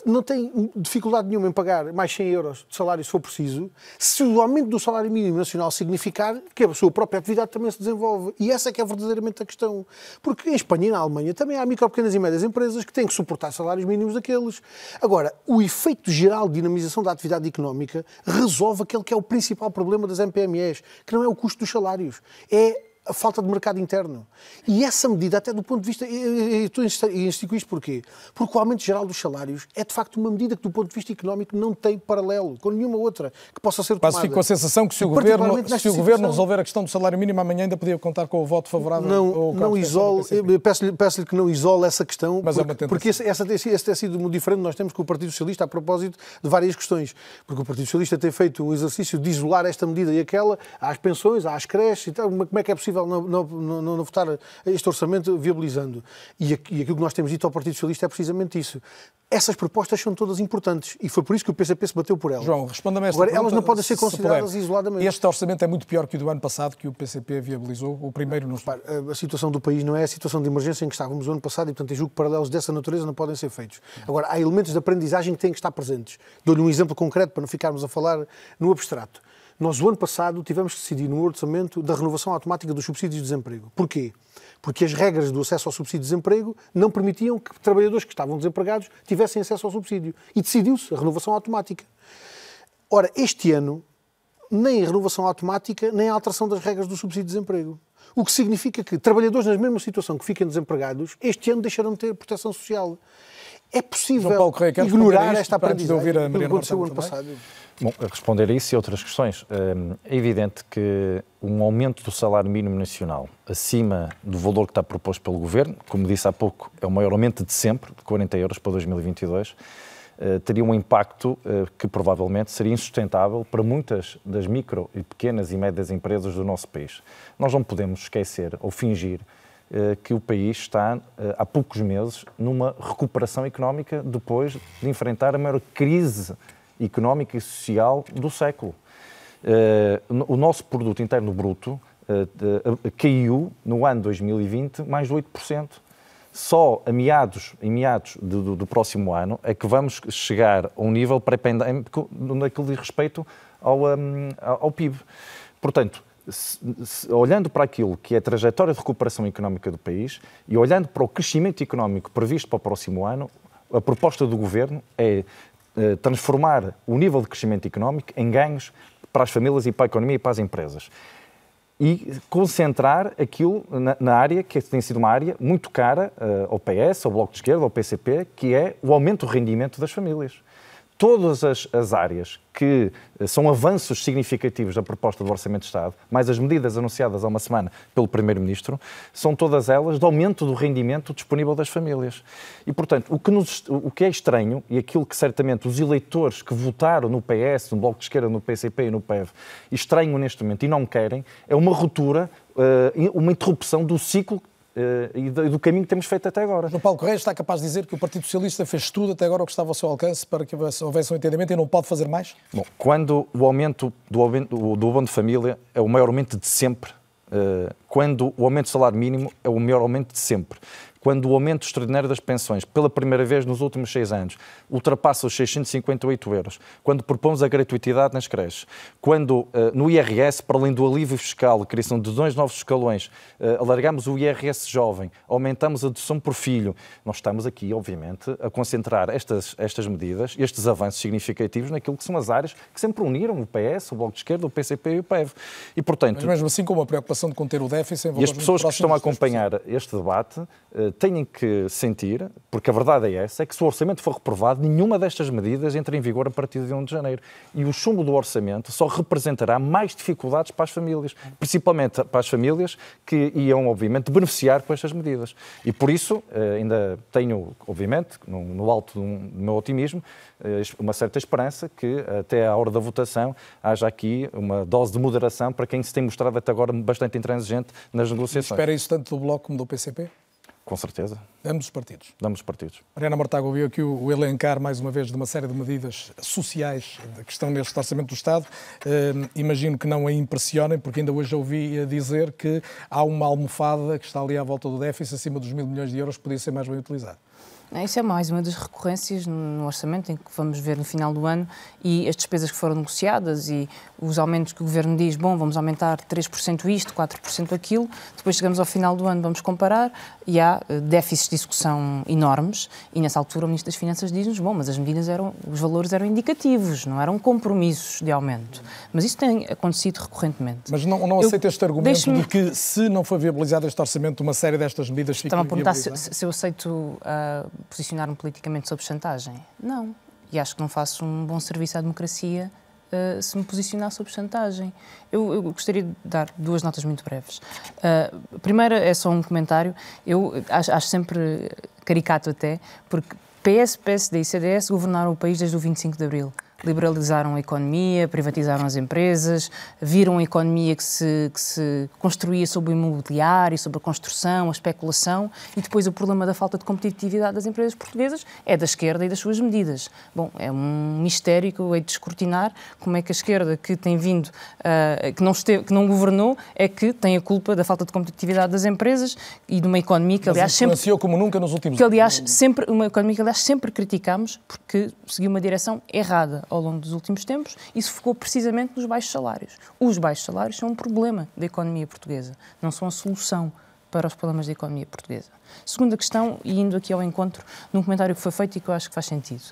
não tem dificuldade nenhuma em pagar mais 100 euros de salário se for preciso, se o aumento do salário mínimo nacional significar que a sua própria atividade também se desenvolve. E essa é que é verdadeiramente a questão. Porque em Espanha e na Alemanha também há micro, pequenas e médias empresas que têm que suportar salários mínimos daqueles. Agora, o efeito geral de dinamização da atividade económica resolve aquele que é o principal problema das MPMEs, que não é o custo dos salários, é a falta de mercado interno. E essa medida, até do ponto de vista. Eu estou a instigo isto porquê? Porque o aumento geral dos salários é de facto uma medida que, do ponto de vista económico, não tem paralelo com nenhuma outra que possa ser tomada. Mas fico com a sensação que se o, governo, se o governo resolver a questão do salário mínimo amanhã ainda podia contar com o voto favorável não, não isole, Peço-lhe peço que não isole essa questão, Mas é porque, é porque essa, essa, essa tem sido muito diferente nós temos com o Partido Socialista a propósito de várias questões. Porque o Partido Socialista tem feito o exercício de isolar esta medida e aquela às pensões, às creches e tal. Como é que é possível? Possível não, não, não, não votar este orçamento viabilizando. E, e aquilo que nós temos dito ao Partido Socialista é precisamente isso. Essas propostas são todas importantes e foi por isso que o PCP se bateu por elas. João, responda-me esta Agora, pergunta, elas não podem ser consideradas se isoladamente. Este orçamento é muito pior que o do ano passado, que o PCP viabilizou, o primeiro nos... A situação do país não é a situação de emergência em que estávamos o ano passado e, portanto, eu julgo que paralelos dessa natureza não podem ser feitos. Agora, há elementos de aprendizagem que têm que estar presentes. Dou-lhe um exemplo concreto para não ficarmos a falar no abstrato. Nós, o ano passado, tivemos que decidir no orçamento da renovação automática dos subsídios de desemprego. Porquê? Porque as regras do acesso ao subsídio de desemprego não permitiam que trabalhadores que estavam desempregados tivessem acesso ao subsídio. E decidiu-se a renovação automática. Ora, este ano, nem a renovação automática, nem a alteração das regras do subsídio de desemprego. O que significa que trabalhadores na mesma situação que fiquem desempregados, este ano deixaram de ter proteção social. É possível ignorar esta aprendizagem que aconteceu ano passado? Bom, responder a isso e outras questões, hum, é evidente que um aumento do salário mínimo nacional acima do valor que está proposto pelo Governo, como disse há pouco, é o maior aumento de sempre, de 40 euros para 2022, eh, teria um impacto eh, que provavelmente seria insustentável para muitas das micro e pequenas e médias empresas do nosso país. Nós não podemos esquecer ou fingir eh, que o país está, há poucos meses, numa recuperação económica depois de enfrentar a maior crise económica e social do século. Uh, o nosso produto interno bruto uh, caiu no ano 2020 mais de 8%. Só a meados, em meados do, do, do próximo ano é que vamos chegar a um nível pré-pandémico naquilo de respeito ao, um, ao PIB. Portanto, se, se, olhando para aquilo que é a trajetória de recuperação económica do país e olhando para o crescimento económico previsto para o próximo ano, a proposta do Governo é eh, transformar o nível de crescimento económico em ganhos para as famílias e para a economia e para as empresas. E concentrar aquilo na, na área que tem sido uma área muito cara uh, ao PS, ao Bloco de Esquerda, ao PCP, que é o aumento do rendimento das famílias todas as, as, áreas que eh, são avanços significativos da proposta do Orçamento de Estado, mais as medidas anunciadas há uma semana pelo Primeiro-Ministro, são todas elas de aumento do rendimento disponível das famílias. E, portanto, o que, nos, o que é estranho, e aquilo que certamente os eleitores que votaram no PS, no Bloco de Esquerda, no PCP e no PEV, estranham neste momento e não querem, é uma ruptura, eh, uma interrupção do ciclo e do caminho que temos feito até agora. João Paulo Correia está capaz de dizer que o Partido Socialista fez tudo até agora o que estava ao seu alcance para que houvesse um entendimento e não pode fazer mais? Bom, quando o aumento do, aumento, do abono de família é o maior aumento de sempre, uh, quando o aumento do salário mínimo é o maior aumento de sempre, quando o aumento extraordinário das pensões, pela primeira vez nos últimos seis anos, ultrapassa os 658 euros, quando propomos a gratuitidade nas creches, quando uh, no IRS, para além do alívio fiscal, a criação de dois novos escalões, uh, alargamos o IRS jovem, aumentamos a dedução por filho, nós estamos aqui, obviamente, a concentrar estas, estas medidas, estes avanços significativos naquilo que são as áreas que sempre uniram o PS, o Bloco de Esquerda, o PCP e o PEV. E, portanto, Mas mesmo assim, com uma preocupação de conter o déficit... E as pessoas que estão a acompanhar este debate uh, têm que sentir, porque a verdade é essa, é que se o orçamento for reprovado, nenhuma destas medidas entra em vigor a partir de 1 de janeiro. E o chumbo do orçamento só representará mais dificuldades para as famílias, principalmente para as famílias que iam, obviamente, beneficiar com estas medidas. E por isso, eh, ainda tenho, obviamente, no alto do meu otimismo, eh, uma certa esperança que até à hora da votação haja aqui uma dose de moderação para quem se tem mostrado até agora bastante intransigente nas negociações. Espera isso tanto do Bloco como do PCP? Com certeza. Ambos os partidos. Ambos os partidos. Mariana Mortágua ouviu aqui o, elencar, mais uma vez, de uma série de medidas sociais que estão neste Orçamento do Estado. Uh, imagino que não a impressionem, porque ainda hoje ouvi dizer que há uma almofada que está ali à volta do déficit, acima dos mil milhões de euros, que podia ser mais bem utilizada. É, isso é mais uma das recorrências no orçamento em que vamos ver no final do ano e as despesas que foram negociadas e os aumentos que o Governo diz, bom, vamos aumentar 3% isto, 4% aquilo, depois chegamos ao final do ano, vamos comparar e há eh, déficits de execução enormes e nessa altura o Ministro das Finanças diz-nos, bom, mas as medidas eram, os valores eram indicativos, não eram compromissos de aumento. Mas isso tem acontecido recorrentemente. Mas não, não aceita este argumento de que se não for viabilizado este orçamento, uma série destas medidas fica Estava a perguntar se, se, eu aceito uh, posicionar-me politicamente sob chantagem. Não. E acho que não faço um bom serviço à democracia uh, se me posicionar sob chantagem. Eu, eu, gostaria de dar duas notas muito breves. Uh, primeira é só um comentário. Eu acho, acho sempre caricato até, porque PS, PSD e CDS governaram o país desde o 25 de Abril liberalizaram a economia, privatizaram as empresas, viram a economia que se, que se construía sobre o imobiliário, sobre a construção, a especulação, e depois o problema da falta de competitividade das empresas portuguesas é da esquerda e das suas medidas. Bom, é um mistério que eu hei de escrutinar como é que a esquerda que tem vindo, uh, que, não esteve, que não governou, é que tem a culpa da falta de competitividade das empresas e de uma economia que, aliás, sempre... como nunca nos últimos que, aliás, sempre Uma economia que, aliás, sempre criticamos porque seguiu uma direção errada ao longo dos últimos tempos e se focou precisamente nos baixos salários. Os baixos salários são um problema da economia portuguesa, não são a solução para os problemas da economia portuguesa. Segunda questão, e indo aqui ao encontro num comentário que foi feito e que eu acho que faz sentido.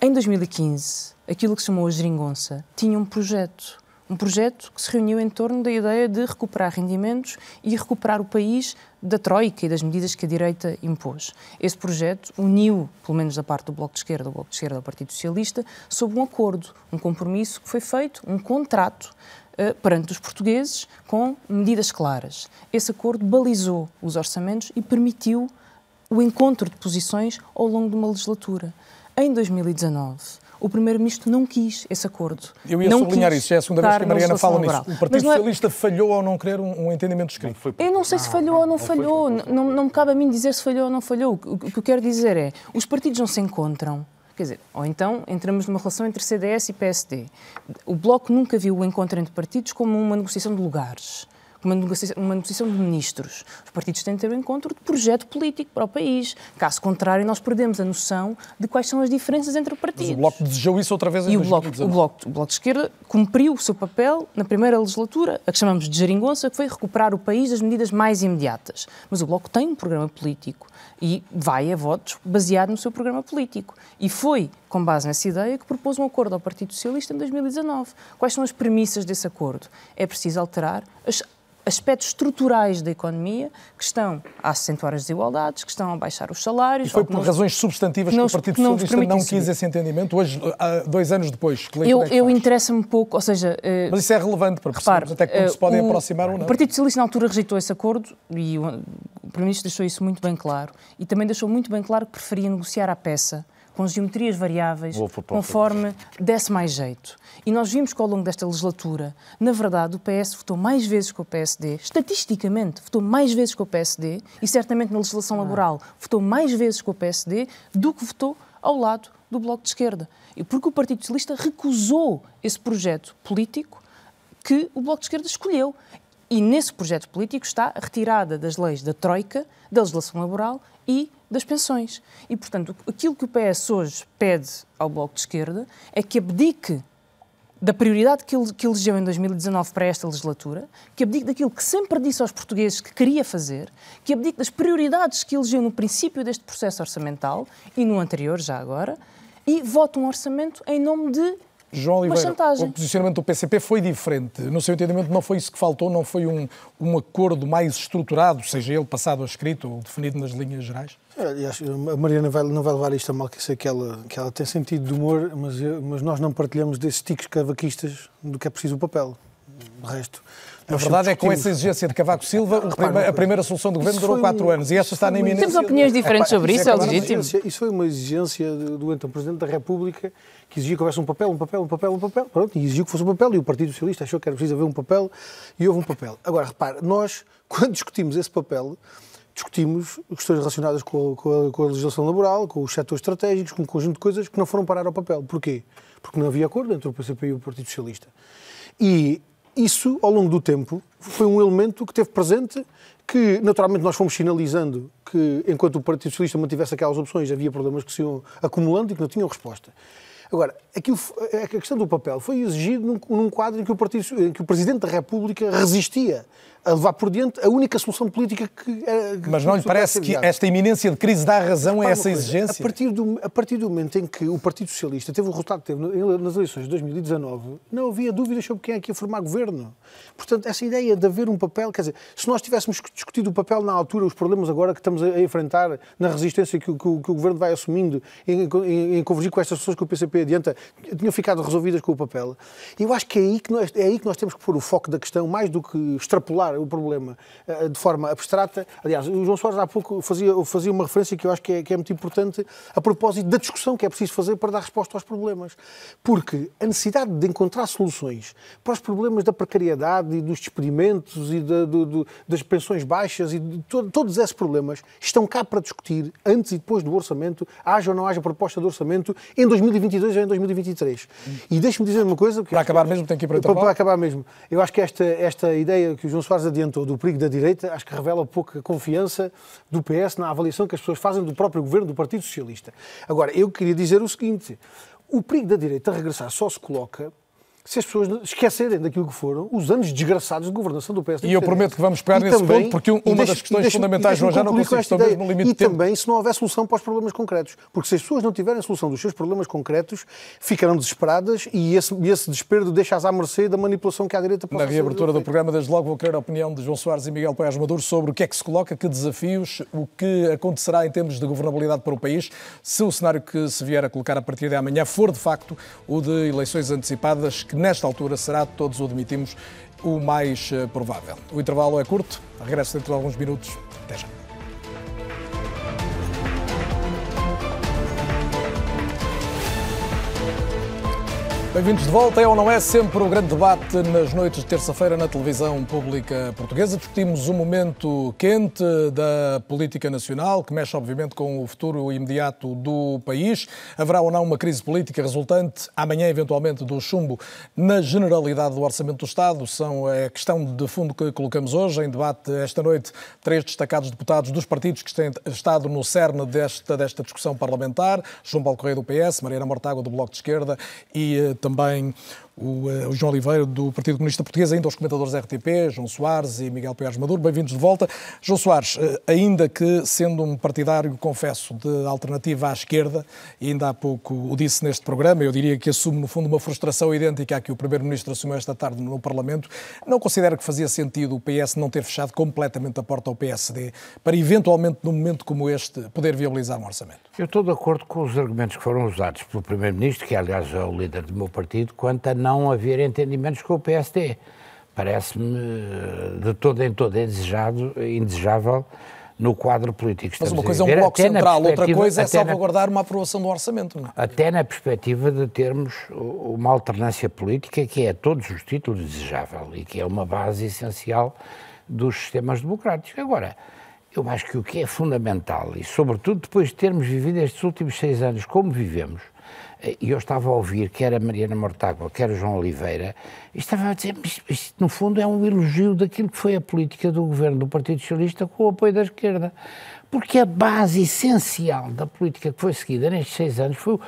Em 2015, aquilo que se chamou a geringonça tinha um projeto um projeto que se reuniu em torno da ideia de recuperar rendimentos e recuperar o país da Troika e das medidas que a direita impôs. Esse projeto uniu, pelo menos da parte do Bloco de Esquerda, o Bloco de Esquerda ao Partido Socialista, sob um acordo, um compromisso que foi feito, um contrato uh, perante os portugueses com medidas claras. Esse acordo balizou os orçamentos e permitiu o encontro de posições ao longo de uma legislatura. Em 2019, o Primeiro-Ministro não quis esse acordo. Eu ia não sublinhar isso, já é a segunda vez que a Mariana fala nisso. O Partido é... Socialista falhou ao não querer um, um entendimento escrito. Foi... Eu não sei se falhou ou não, não falhou, não, não me cabe a mim dizer se falhou ou não falhou. O que eu quero dizer é, os partidos não se encontram, Quer dizer, ou então entramos numa relação entre CDS e PSD. O Bloco nunca viu o encontro entre partidos como uma negociação de lugares uma negociação, uma negociação de ministros. Os partidos têm de ter um encontro de projeto político para o país. Caso contrário, nós perdemos a noção de quais são as diferenças entre partidos. Mas o Bloco desejou isso outra vez em e o Bloco, o Bloco, o Bloco de Esquerda cumpriu o seu papel na primeira legislatura, a que chamamos de geringonça, que foi recuperar o país das medidas mais imediatas. Mas o Bloco tem um programa político e vai a votos baseado no seu programa político. E foi com base nessa ideia que propôs um acordo ao Partido Socialista em 2019. Quais são as premissas desse acordo? É preciso alterar as aspectos estruturais da economia que estão a acentuar as desigualdades, que estão a baixar os salários. E foi por razões substantivas que, que o Partido Socialista não, não quis esse entendimento. Hoje, dois anos depois, que Eu, é eu interessa-me pouco, ou seja... Uh, Mas isso é relevante para percebermos até quando uh, se podem o, aproximar ou não. O Partido Socialista na altura rejeitou esse acordo e o, o Primeiro-Ministro deixou isso muito bem claro e também deixou muito bem claro que preferia negociar à peça com geometrias variáveis, conforme desse mais jeito. E nós vimos que ao longo desta legislatura, na verdade, o PS votou mais vezes com o PSD, estatisticamente, votou mais vezes com o PSD, e certamente na legislação laboral votou mais vezes com o PSD do que votou ao lado do Bloco de Esquerda. E porque o Partido Socialista recusou esse projeto político que o Bloco de Esquerda escolheu. E nesse projeto político está a retirada das leis da Troika, da legislação laboral e das pensões. E, portanto, aquilo que o PS hoje pede ao Bloco de Esquerda é que abdique da prioridade que, que elegeu em 2019 para esta legislatura, que abdique daquilo que sempre disse aos portugueses que queria fazer, que abdique das prioridades que elegeu no princípio deste processo orçamental e no anterior, já agora, e vote um orçamento em nome de João Oliveira, o posicionamento do PCP foi diferente. No seu entendimento, não foi isso que faltou, não foi um, um acordo mais estruturado, seja ele passado a escrito ou definido nas linhas gerais? É, acho, a Mariana vai, não vai levar isto a mal, que eu sei que ela, que ela tem sentido de humor, mas, mas nós não partilhamos desses tiques cavaquistas do que é preciso o papel. O resto. A verdade é que com essa exigência de Cavaco Silva, a primeira solução do governo durou quatro anos e esta está na iminência. Temos opiniões diferentes sobre isso, é legítimo. Isso foi uma exigência do então Presidente da República que exigia que houvesse um papel, um papel, um papel, um papel. Pronto, e exigiu que fosse um papel e o Partido Socialista achou que era preciso haver um papel e houve um papel. Agora, repare, nós, quando discutimos esse papel, discutimos questões relacionadas com a, com, a, com a, legislação laboral, com os setores estratégicos, com um conjunto de coisas que não foram parar ao papel. Porquê? Porque não havia acordo entre o PCP e o Partido Socialista. E isso, ao longo do tempo, foi um elemento que teve presente, que naturalmente nós fomos sinalizando que, enquanto o Partido Socialista mantivesse aquelas opções, havia problemas que se iam acumulando e que não tinham resposta. Agora, aquilo, a questão do papel foi exigido num, num quadro em que, o partido, que o Presidente da República resistia a levar por diante a única solução política que. que Mas não lhe parece que esta iminência de crise dá razão a essa exigência? A partir, do, a partir do momento em que o Partido Socialista teve o resultado que teve nas eleições de 2019, não havia dúvidas sobre quem é que ia formar governo. Portanto, essa ideia de haver um papel, quer dizer, se nós tivéssemos discutido o papel na altura, os problemas agora que estamos a enfrentar, na resistência que, que, que o governo vai assumindo, em, em, em, convergir com estas pessoas que o PCP adianta, tinham ficado resolvidas com o papel. E eu acho que é aí que, nós, é aí que nós temos que pôr o foco da questão, mais do que extrapolar o problema uh, de forma abstrata. Aliás, o João Soares há pouco fazia, fazia uma referência que eu acho que é, que é muito importante a propósito da discussão que é preciso fazer para dar resposta aos problemas. Porque a necessidade de encontrar soluções para os problemas da precariedade e dos despedimentos e da, do, do, das pensões baixas e de to, todos esses problemas estão cá para discutir antes e depois do orçamento, haja ou não haja proposta de orçamento, em 2022 ou em 2023. E deixe-me dizer uma coisa... Para acabar mesmo, tem que ir para, para, para acabar mesmo. Eu acho que esta, esta ideia que o João Soares adiantou do perigo da direita, acho que revela pouca confiança do PS na avaliação que as pessoas fazem do próprio governo do Partido Socialista. Agora, eu queria dizer o seguinte, o perigo da direita regressar só se coloca se as pessoas esquecerem daquilo que foram os anos desgraçados de governação do PSD. E eu prometo que vamos pegar e nesse também, ponto, porque uma deixe, das questões fundamentais, João, já não consigo estar mesmo no limite E também se não houver solução para os problemas concretos. Porque se as pessoas não tiverem solução dos seus problemas concretos, ficarão desesperadas e esse, esse desespero deixa-as à mercê da manipulação que a direita pode Na reabertura do programa, desde logo, vou querer a opinião de João Soares e Miguel Paes Maduro sobre o que é que se coloca, que desafios, o que acontecerá em termos de governabilidade para o país, se o cenário que se vier a colocar a partir de amanhã for, de facto, o de eleições antecipadas, que nesta altura será será, todos o admitimos, o mais eh, provável. O intervalo é curto, regresso dentro de alguns minutos. Até já. Bem-vindos de volta. É ou não é sempre o grande debate nas noites de terça-feira na televisão pública portuguesa. Discutimos um momento quente da política nacional, que mexe, obviamente, com o futuro imediato do país. Haverá ou não uma crise política resultante, amanhã, eventualmente, do chumbo na generalidade do Orçamento do Estado? São a questão de fundo que colocamos hoje. Em debate esta noite, três destacados deputados dos partidos que têm estado no cerne desta, desta discussão parlamentar: João Paulo Correia, do PS, Mariana Mortágua, do Bloco de Esquerda e eh, também o, uh, o, João Oliveira, do Partido Comunista Português, ainda os comentadores RTP, João Soares e Miguel Pérez Maduro. Bem-vindos de volta. João Soares, uh, ainda que sendo um partidário, confesso, de alternativa à esquerda, e ainda há pouco o disse neste programa, eu diria que assume, no fundo, uma frustração idêntica à que o Primeiro-Ministro assumiu esta tarde no Parlamento, não considera que fazia sentido o PS não ter fechado completamente a porta ao PSD para, eventualmente, num momento como este, poder viabilizar um orçamento? Eu estou de acordo com os argumentos que foram usados pelo Primeiro-Ministro, que aliás é o líder do meu partido, quanto a não haver entendimentos com o PSD. Parece-me de todo em todo indesejado, indesejável no quadro político. Mas uma coisa é um bloco central, outra coisa é salvaguardar na, uma aprovação do orçamento. Não? É? Até na perspectiva de termos uma alternância política que é a todos os títulos desejável e que é uma base essencial dos sistemas democráticos. Agora, eu acho que o que é fundamental, e sobretudo depois de termos vivido estes últimos seis anos como vivemos, e eu estava a ouvir quer a Mariana Mortágua, quer o João Oliveira, e estava a dizer, isto, isto, no fundo é um elogio daquilo que foi a política do governo do Partido Socialista com o apoio da esquerda. Porque a base essencial da política que foi seguida nestes seis anos foi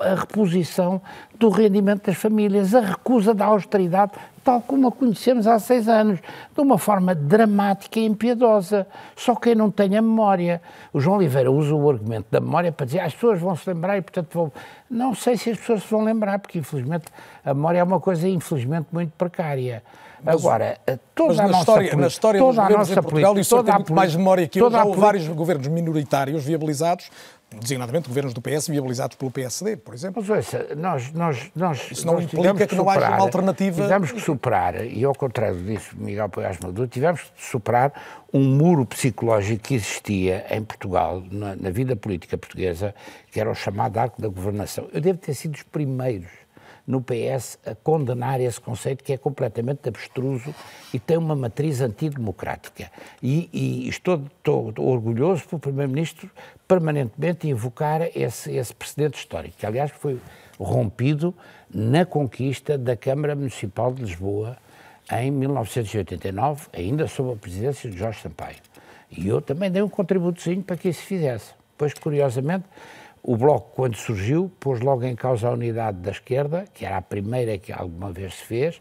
a reposição do rendimento das famílias, a recusa da austeridade tal como a conhecemos há seis anos, de uma forma dramática e impiedosa. Só quem não tem a memória. O João Oliveira usa o argumento da memória para dizer as pessoas vão se lembrar e, portanto, vão. Não sei se as pessoas se vão lembrar, porque, infelizmente, a memória é uma coisa, infelizmente, muito precária. Agora, toda mas a na nossa história, política, na história toda dos a nossa em Portugal, política, tem toda a muito mais política- memória que eu. Já houve política- vários governos minoritários viabilizados, designadamente governos do PS viabilizados pelo PSD, por exemplo. Mas ouça, nós, nós, nós, Isso não nós implica que não haja uma alternativa- Tivemos que superar, e ao contrário disso, Miguel Poiás Maduro, tivemos que superar um muro psicológico que existia em Portugal, na, na vida política portuguesa, que era o chamado arco da governação. Eu devo ter sido os primeiros no PS a condenar esse conceito que é completamente abstruso e tem uma matriz antidemocrática. E, e estou, estou orgulhoso pelo Primeiro-Ministro permanentemente invocar esse, esse precedente histórico, que aliás foi rompido na conquista da Câmara Municipal de Lisboa em 1989, ainda sob a presidência de Jorge Sampaio. E eu também dei um contributozinho para que isso se fizesse. Pois, curiosamente, o Bloco, quando surgiu, pôs logo em causa a unidade da esquerda, que era a primeira que alguma vez se fez,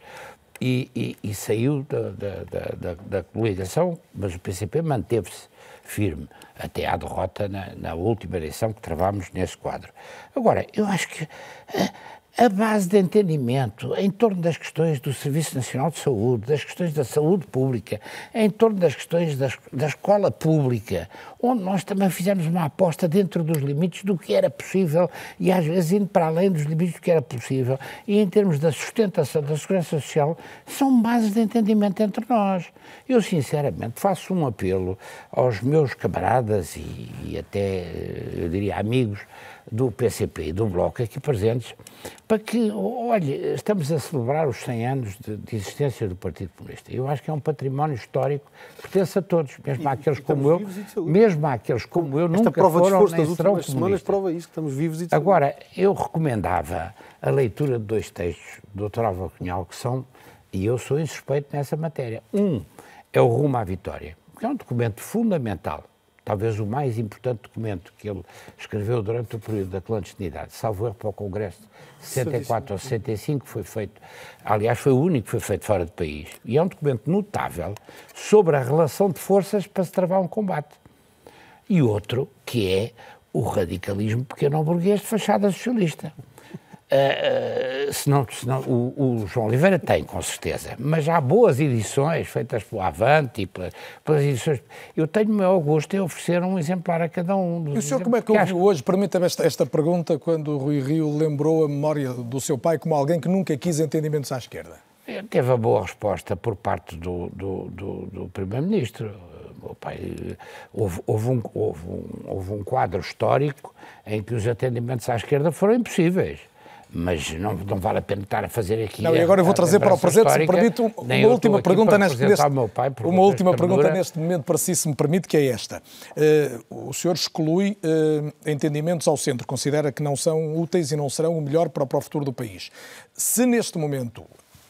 e, e- e saiu da, da- da- da- coligação, mas o PCP manteve-se firme até à derrota na, na última eleição que travámos nesse quadro. Agora, eu acho que a, a base de entendimento em torno das questões do Serviço Nacional de Saúde, das questões da saúde pública, em torno das questões da, es- da escola pública, onde nós também fizemos uma aposta dentro dos limites do que era possível e às vezes indo para além dos limites do que era possível, e em termos da sustentação da segurança social, são bases de entendimento entre nós. Eu, sinceramente, faço um apelo aos meus camaradas e, e até, eh, eu diria, amigos do PCP e do Bloco aqui presentes, para que, olhe, estamos a celebrar os 100 anos de, de existência do Partido Comunista. Eu acho que é um património histórico que pertence a todos, mesmo àqueles como eu, vivos e de saúde. mesmo àqueles como eu, Esta nunca prova de foram esforço nem das serão últimas semanas comunistas. prova isso, que estamos vivos e de. Agora, eu recomendava a leitura de dois textos do Dr. Álvaro Cunhal, que são, e eu sou insuspeito nessa matéria. Um é o Rumo à Vitória, que é um documento fundamental, talvez o mais importante documento que ele escreveu durante o período da clandestinidade, salvo erro para o Congresso de 64 ou 65, foi feito, aliás, foi o único que foi feito fora do país. E é um documento notável sobre a relação de forças para se travar um combate e outro que é o radicalismo pequeno-burguês de fachada socialista. Uh, uh, senão, senão, o, o João Oliveira tem, com certeza, mas há boas edições feitas pelo Avante e pelas, pelas edições. Eu tenho o meu gosto em oferecer um exemplar a cada um. Dos E o senhor como é que ouviu hoje? Permita-me esta, esta pergunta quando o Rui Rio lembrou a memória do seu pai como alguém que nunca quis entendimentos à esquerda. acho- Teve a boa resposta por parte do, do, do, do Primeiro-Ministro. Eh, houve, houve, um, houve, um, houve um quadro histórico em que os atendimentos à esquerda foram impossíveis. Mas não, não vale a pena estar a fazer aqui. Não, e agora eu vou trazer para o presente, se me permite, um- uma última pergunta neste, neste- pai uma última pergunta neste momento para si, se me permite, que é esta. Eh, o senhor exclui eh, entendimentos ao centro, considera que não são úteis e não serão o melhor para, para o futuro do país. Se neste momento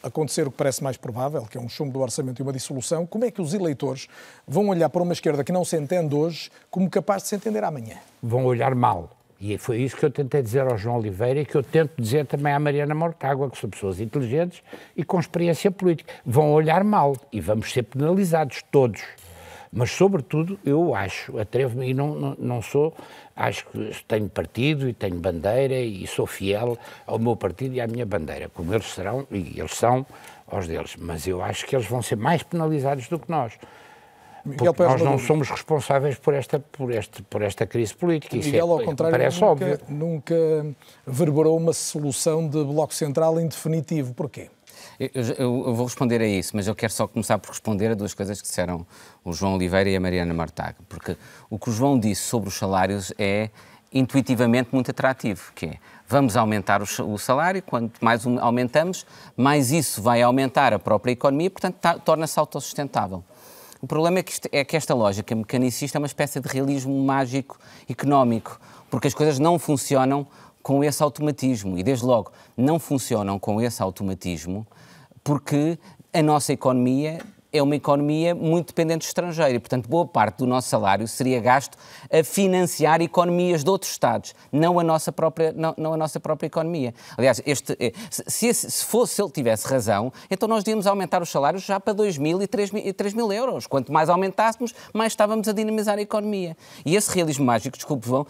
acontecer o que parece mais provável, que é um chumbo do orçamento e uma dissolução, como é que os eleitores vão olhar para uma esquerda que não se entende hoje como capaz de se entender amanhã? vão olhar mal. E foi isso que eu tentei dizer ao João Oliveira e que eu tento dizer também à Mariana Mortágua, que são pessoas inteligentes e com experiência política. Vão olhar mal e vamos ser penalizados todos. Mas, sobretudo, eu acho, atrevo-me e não, não, não sou, acho que tenho partido e tenho bandeira e sou fiel ao meu partido e à minha bandeira, como eles serão, e eles são, aos deles. Mas eu acho que eles vão ser mais penalizados do que nós. Miguel Porque nós não Maduro. somos responsáveis por esta, por este, por esta crise política. Isso Miguel, é, ao contrário, parece nunca, óbvio. nunca verberou uma solução de Bloco Central em definitivo. Porquê? Eu, eu- eu vou responder a isso, mas eu quero só começar por responder a duas coisas que disseram o João Oliveira e a Mariana Martaga. Porque o que o João disse sobre os salários é intuitivamente muito atrativo, que é vamos aumentar o sa- o salário, quanto mais aumentamos, mais isso vai aumentar a própria economia, portanto ta- torna-se autossustentável. O problema é que, isto- é que esta lógica mecanicista é uma espécie de realismo mágico económico, porque as coisas não funcionam com esse automatismo. E, desde logo, não funcionam com esse automatismo porque a nossa economia é uma economia muito dependente do estrangeiro e, portanto, boa parte do nosso salário seria gasto a financiar economias de outros Estados, não a nossa própria, não, não a nossa própria economia. Aliás, este, eh, se, se, fosse, se ele tivesse razão, então nós devíamos aumentar os salários já para 2 mil e 3 mil, e 3 mil euros. Quanto mais aumentássemos, mais estávamos a dinamizar a economia. E esse realismo mágico, desculpe, vão,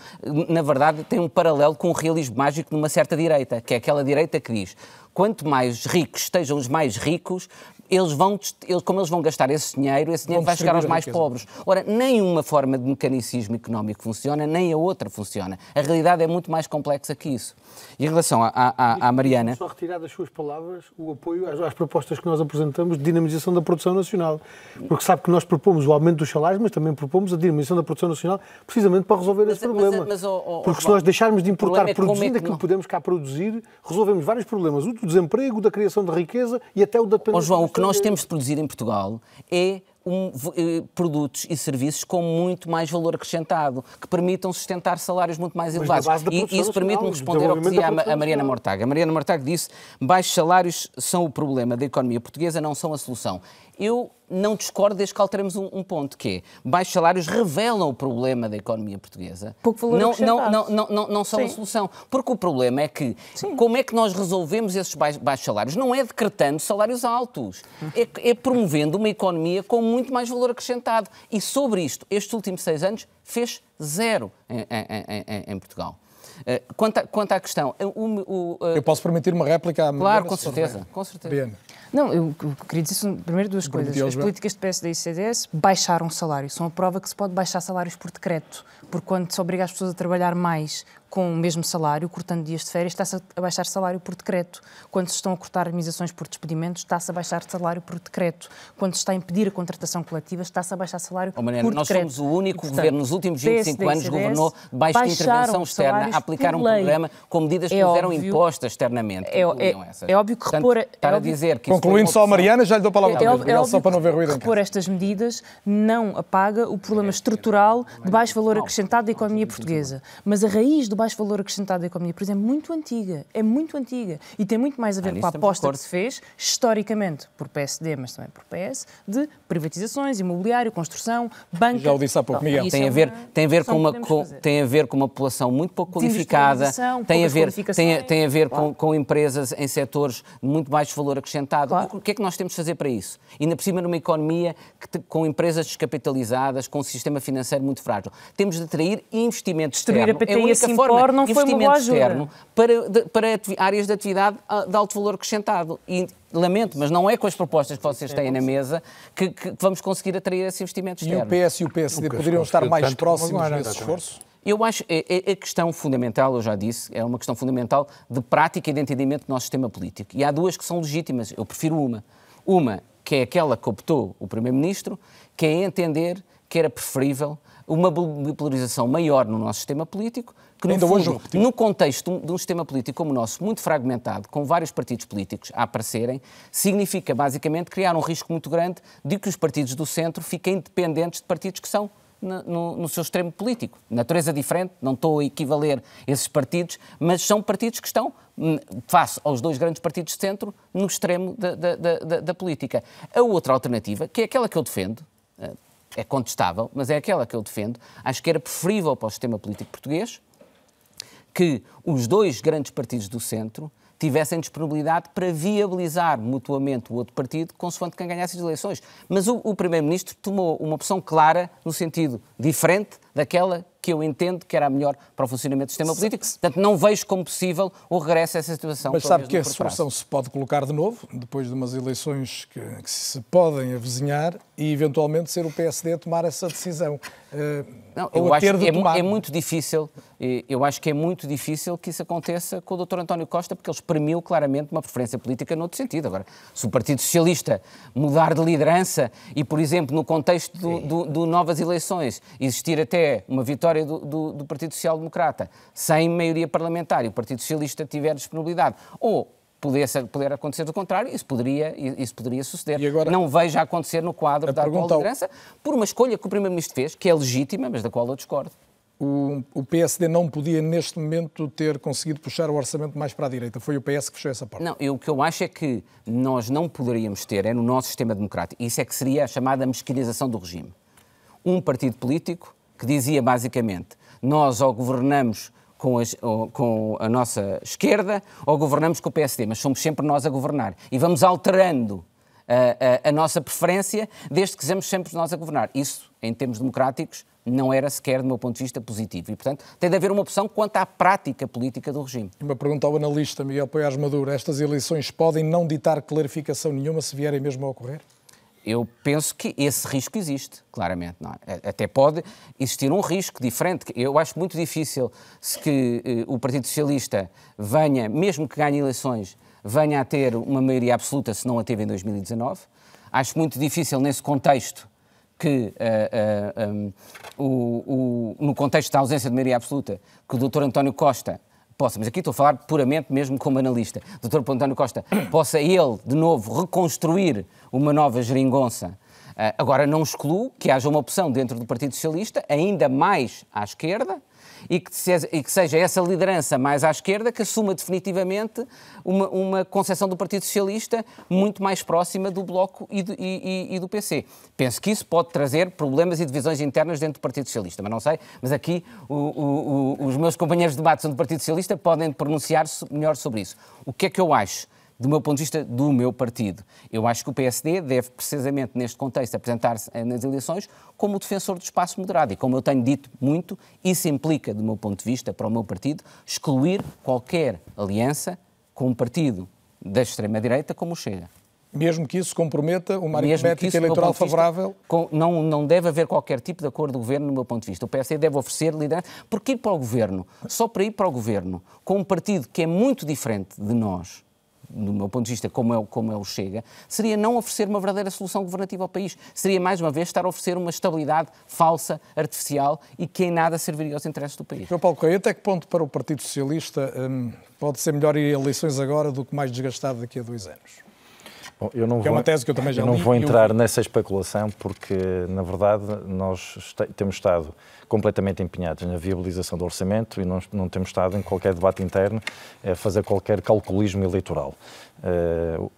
na verdade, tem um paralelo com o realismo mágico numa certa direita, que é aquela direita que diz quanto mais ricos estejam os mais ricos, eles vão, eles, como eles vão gastar esse dinheiro, esse dinheiro vai chegar aos mais pobres. Ora, nenhuma forma de mecanicismo económico funciona, nem a outra funciona. A realidade é muito mais complexa que isso. E em relação à, à, à Mariana. Só retirar das suas palavras o apoio às, às, propostas que nós apresentamos de dinamização da produção nacional. Porque sabe que nós propomos o aumento dos salários, mas também propomos a dinamização da produção nacional precisamente para resolver mas, esse problema. Mas, mas, oh, oh, Porque se nós deixarmos de importar é produzindo é aquilo que podemos cá produzir, resolvemos vários problemas. O do desemprego, da criação de riqueza e até o da dependência. Oh, João, o que nós temos de produzir em Portugal é um, eh, produtos e serviços com muito mais valor acrescentado, que permitam sustentar salários muito mais elevados. E isso permite-me responder ao que dizia a, a Mariana Mortaga. A Mariana Mortaga disse baixos salários são o problema da economia portuguesa, não são a solução. Eu não discordo desde que alteremos um, um, ponto, que é baixos salários revelam o problema da economia portuguesa. Pouco valor não, não, não, não, não, não são Sim. a solução. Porque o problema é que Sim. como é que nós resolvemos esses baixos, baixos salários? Não é decretando salários altos, é, é promovendo uma economia com muito mais valor acrescentado. E sobre isto, estes últimos seis anos fez zero em, em, em, em Portugal. Uh, quanto, a, quanto à questão. O, o, uh, Eu posso permitir uma réplica à Claro, com certeza, com certeza. Não, eu, eu queria dizer primeiro duas coisas. As políticas de PSD e CDS baixaram o salário. São a prova que se pode baixar salários por decreto. Porque quando se obriga as pessoas a trabalhar mais com o mesmo salário, cortando dias de férias, está-se a baixar salário por decreto. Quando se estão a cortar indemnizações por despedimentos, está-se a baixar salário por decreto. Quando se está a impedir a contratação coletiva, está-se a baixar salário oh, Mariana, por nós decreto. Nós somos o único portanto, governo nos últimos 25 anos governou debaixo de intervenção externa, a aplicar um programa com medidas que é nos eram óbvio, impostas externamente. É, é, é, óbvio que repor... Portanto, para é dizer que Concluindo só, Mariana, já lhe dou a palavra. É, é, óbvio, só para não ver ruído repor estas medidas não apaga o problema estrutural de baixo valor acrescentado da economia portuguesa. Mas a raiz do baixo valor acrescentado da economia, por exemplo, é muito antiga. É muito antiga. E tem muito mais a ver ah, com a aposta que se fez, historicamente, por PSD, mas também por PS, de privatizações, imobiliário, construção, banca. Já o disse há pouco, Miguel. Tem a ver, tem a ver, com, uma, com, tem a ver com uma população muito pouco qualificada, tem a ver, tem, tem a ver claro. com, com empresas em setores de muito baixo valor acrescentado. Claro. O que é que nós temos de fazer para isso? Ainda por cima numa economia que, com empresas descapitalizadas, com um sistema financeiro muito frágil. Temos de atrair investimento externo. A PTI é a única assim forma, não foi uma externo para, de, para áreas de atividade ah, de alto valor acrescentado. E, lamento, mas não é com as propostas que vocês têm na mesa que, que vamos conseguir atrair esse investimento externo. E o PS e o PSD o poderiam estar mais próximos nesse esforço? Eu acho que a questão fundamental, eu já disse, é uma questão fundamental de prática e de entendimento do nosso sistema político. E há duas que são legítimas, eu prefiro uma. Uma, que é aquela que optou o Primeiro-Ministro, que é entender que era preferível uma bipolarização maior no nosso sistema político, que no, fundo, no contexto de um sistema político como o nosso, muito fragmentado, com vários partidos políticos a aparecerem, significa basicamente criar um risco muito grande de que os partidos do centro fiquem dependentes de partidos que são no, no, seu extremo político. Natureza diferente, não estou a equivaler esses partidos, mas são partidos que estão, hum, face aos dois grandes partidos de centro, no extremo da, da, da, da política. A outra alternativa, que é aquela que eu defendo, eh, é contestável, mas é aquela que eu defendo, acho que era preferível para o sistema político português que os dois grandes partidos do centro tivessem disponibilidade para viabilizar mutuamente o outro partido, consoante quem ganhasse as eleições. Mas o, o Primeiro-Ministro tomou uma opção clara, no sentido diferente daquela que eu entendo que era a melhor para o funcionamento do sistema político. Portanto, não vejo como possível o regresso a essa situação. Mas sabe que a solução se pode colocar de novo, depois de umas eleições que, que, se podem avizinhar e eventualmente ser o PSD a tomar essa decisão. Não, eu acho que é, é, muito difícil, eu acho que é muito difícil que isso aconteça com o Dr. António Costa, porque ele exprimiu claramente uma preferência política noutro sentido. Agora, se o Partido Socialista mudar de liderança e, por exemplo, no contexto do, do, do novas eleições, existir até uma vitória do, do, do Partido Social Democrata sem maioria parlamentar e o Partido Socialista tiver disponibilidade, ou pudesse, poder acontecer do contrário, isso poderia, isso poderia suceder. Agora, não vejo acontecer no quadro da atual liderança, por uma escolha que o Primeiro-Ministro fez, que é legítima, mas da qual eu discordo. o, o, PSD não podia, neste momento, ter conseguido puxar o orçamento mais para a direita. Foi o PS que fechou essa porta. Não, eu, o que eu acho é que nós não poderíamos ter, é no nosso sistema democrático, isso é que seria a chamada mesquinização do regime. Um partido político que dizia basicamente: nós ou governamos com, com, a nossa esquerda ou governamos com o PSD, mas somos sempre nós a governar. E vamos alterando a, a, a nossa preferência desde que sejamos sempre nós a governar. Isso, em termos democráticos, não era sequer, do meu ponto de vista, positivo. E, portanto, tem de haver uma opção quanto à prática política do regime. Uma pergunta ao analista Miguel Poiás Maduro. Estas eleições podem não ditar clarificação nenhuma se vierem mesmo a ocorrer? Eu penso que esse risco existe, claramente. Não é? Até pode existir um risco diferente. Eu acho muito difícil se que eh, o Partido Socialista venha, mesmo que ganhe eleições, venha a ter uma maioria absoluta se não a teve em 2019. Acho muito difícil, nesse contexto, que, uh, uh, um, o, o, no contexto da ausência de maioria absoluta, que o Dr. António Costa possa, mas aqui estou a falar puramente mesmo como analista, o Dr. António Costa possa ele, de novo, reconstruir uma nova geringonça. Uh, agora, não excluo que haja uma opção dentro do Partido Socialista, ainda mais à esquerda, e que, e que, seja essa liderança mais à esquerda que assuma definitivamente uma, uma concepção do Partido Socialista muito mais próxima do Bloco e do, e, e do PC. Penso que isso pode trazer problemas e divisões internas dentro do Partido Socialista, mas não sei, mas aqui o, o, o, os meus companheiros de debate do Partido Socialista podem pronunciar-se melhor sobre isso. O que é que eu acho? Do meu ponto de vista, do meu partido. Eu acho que o PSD deve, precisamente neste contexto, apresentar-se eh, nas eleições como o defensor do espaço moderado. E como eu tenho dito muito, isso implica, do meu ponto de vista, para o meu partido, excluir qualquer aliança com um partido da extrema-direita como o Chega. Mesmo que isso comprometa uma aritmética eleitoral favorável? Vista, não, não deve haver qualquer tipo de acordo do governo, no meu ponto de vista. O PSD deve oferecer liderança. Porque ir para o governo, só para ir para o governo, com um partido que é muito diferente de nós, do meu ponto de vista, como é, como é o Chega, seria não oferecer uma verdadeira solução governativa ao país. Seria, mais uma vez, estar a oferecer uma estabilidade falsa, artificial e que em nada serviria aos interesses do país. João Paulo Coelho, até que ponto para o Partido Socialista hum, pode ser melhor ir a eleições agora do que mais desgastado daqui a dois anos? Bom, eu não que vou, é uma tese que eu também já eu não vou entrar eu... nessa especulação porque, na verdade, nós temos estado completamente empenhados na viabilização do orçamento e não, não temos estado em qualquer debate interno a fazer qualquer calculismo eleitoral. Uh, uh,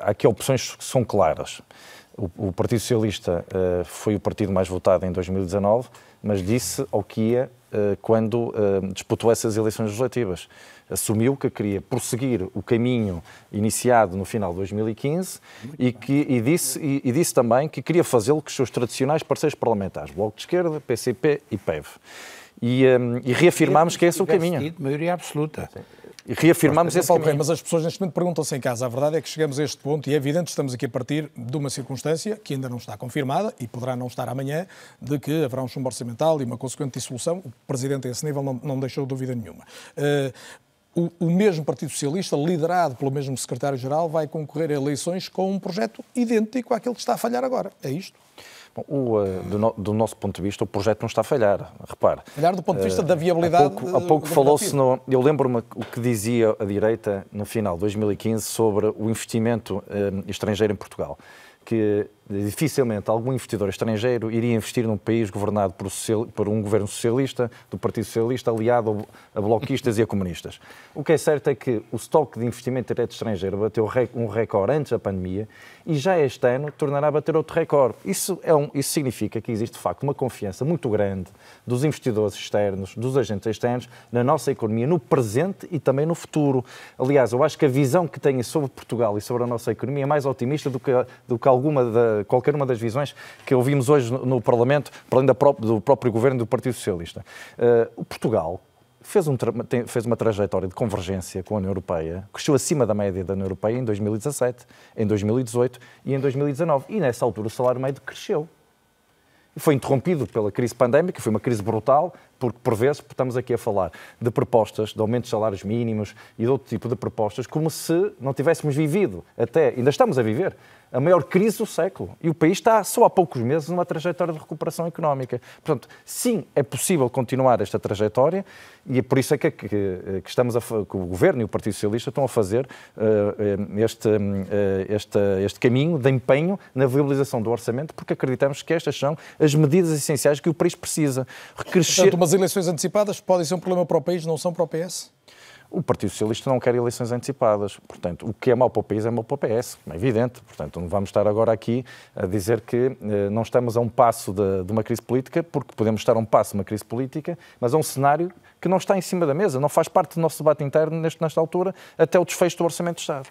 há aqui opções que são claras. O, o Partido Socialista uh, foi o partido mais votado em 2019, mas disse ao que ia quando disputou essas eleições legislativas assumiu que queria prosseguir o caminho iniciado no final de 2015 e, que, e, disse, e, e disse também que queria fazê-lo com os seus tradicionais parceiros parlamentares, Bloco de Esquerda, PCP e PEV. E, um, e reafirmámos que esse é o caminho. maioria absoluta. Sim. Reafirmamos esse caminho. Mas as pessoas neste momento perguntam-se em casa. A verdade é que chegamos a este ponto e é evidente que estamos aqui a partir de uma circunstância que ainda não está confirmada e poderá não estar amanhã, de que haverá um chumbo orçamental e uma consequente dissolução. O Presidente a esse nível não, não deixou dúvida nenhuma. Uh, o, o, mesmo Partido Socialista, liderado pelo mesmo secretário-geral, vai concorrer a eleições com um projeto idêntico àquele que está a falhar agora. É isto? Bom, o, uh, do, no, do, nosso ponto de vista, o projeto não está a falhar. Repare. Falhar do ponto de vista uh, da viabilidade. Há pouco, pouco falou-se. Eu lembro-me o que dizia a direita no final de 2015 sobre o investimento uh, estrangeiro em Portugal. Que dificilmente algum investidor estrangeiro iria investir num país governado por, por, um governo socialista, do Partido Socialista, aliado a bloquistas e a comunistas. O que é certo é que o estoque de investimento direto estrangeiro bateu um recorde antes da pandemia e já este ano tornará a bater outro recorde. Isso, é um, isso significa que existe, de facto, uma confiança muito grande dos investidores externos, dos agentes externos, na nossa economia, no presente e também no futuro. Aliás, eu acho que a visão que têm sobre Portugal e sobre a nossa economia é mais otimista do que, do que alguma da qualquer uma das visões que ouvimos hoje no, Parlamento, para além do próprio governo do Partido Socialista. Uh, o Portugal fez, um, fez, uma trajetória de convergência com a União Europeia, cresceu acima da média da União Europeia em 2017, em 2018 e em 2019. E nessa altura o salário médio cresceu. Foi interrompido pela crise pandémica, foi uma crise brutal, porque por vezes estamos aqui a falar de propostas de aumento de salários mínimos e de outro tipo de propostas, como se não tivéssemos vivido até, ainda estamos a viver, a maior crise do século. E o país está só há poucos meses numa trajetória de recuperação económica. Portanto, sim, é possível continuar esta trajetória e é por isso é que, que, que estamos a, que o Governo e o Partido Socialista estão a fazer uh, este, uh, este, este caminho de empenho na viabilização do orçamento, porque acreditamos que estas são as medidas essenciais que o país precisa. Crescer... Portanto, uma Umas eleições antecipadas podem ser um problema para o país, não são para o PS? O Partido Socialista não quer eleições antecipadas. Portanto, o que é mau para o país é mau para o PS, é evidente. Portanto, não vamos estar agora aqui a dizer que eh, não estamos a um passo de, de, uma crise política, porque podemos estar a um passo de uma crise política, mas a um cenário que não está em cima da mesa, não faz parte do nosso debate interno neste, nesta altura, até o desfecho do Orçamento de Estado.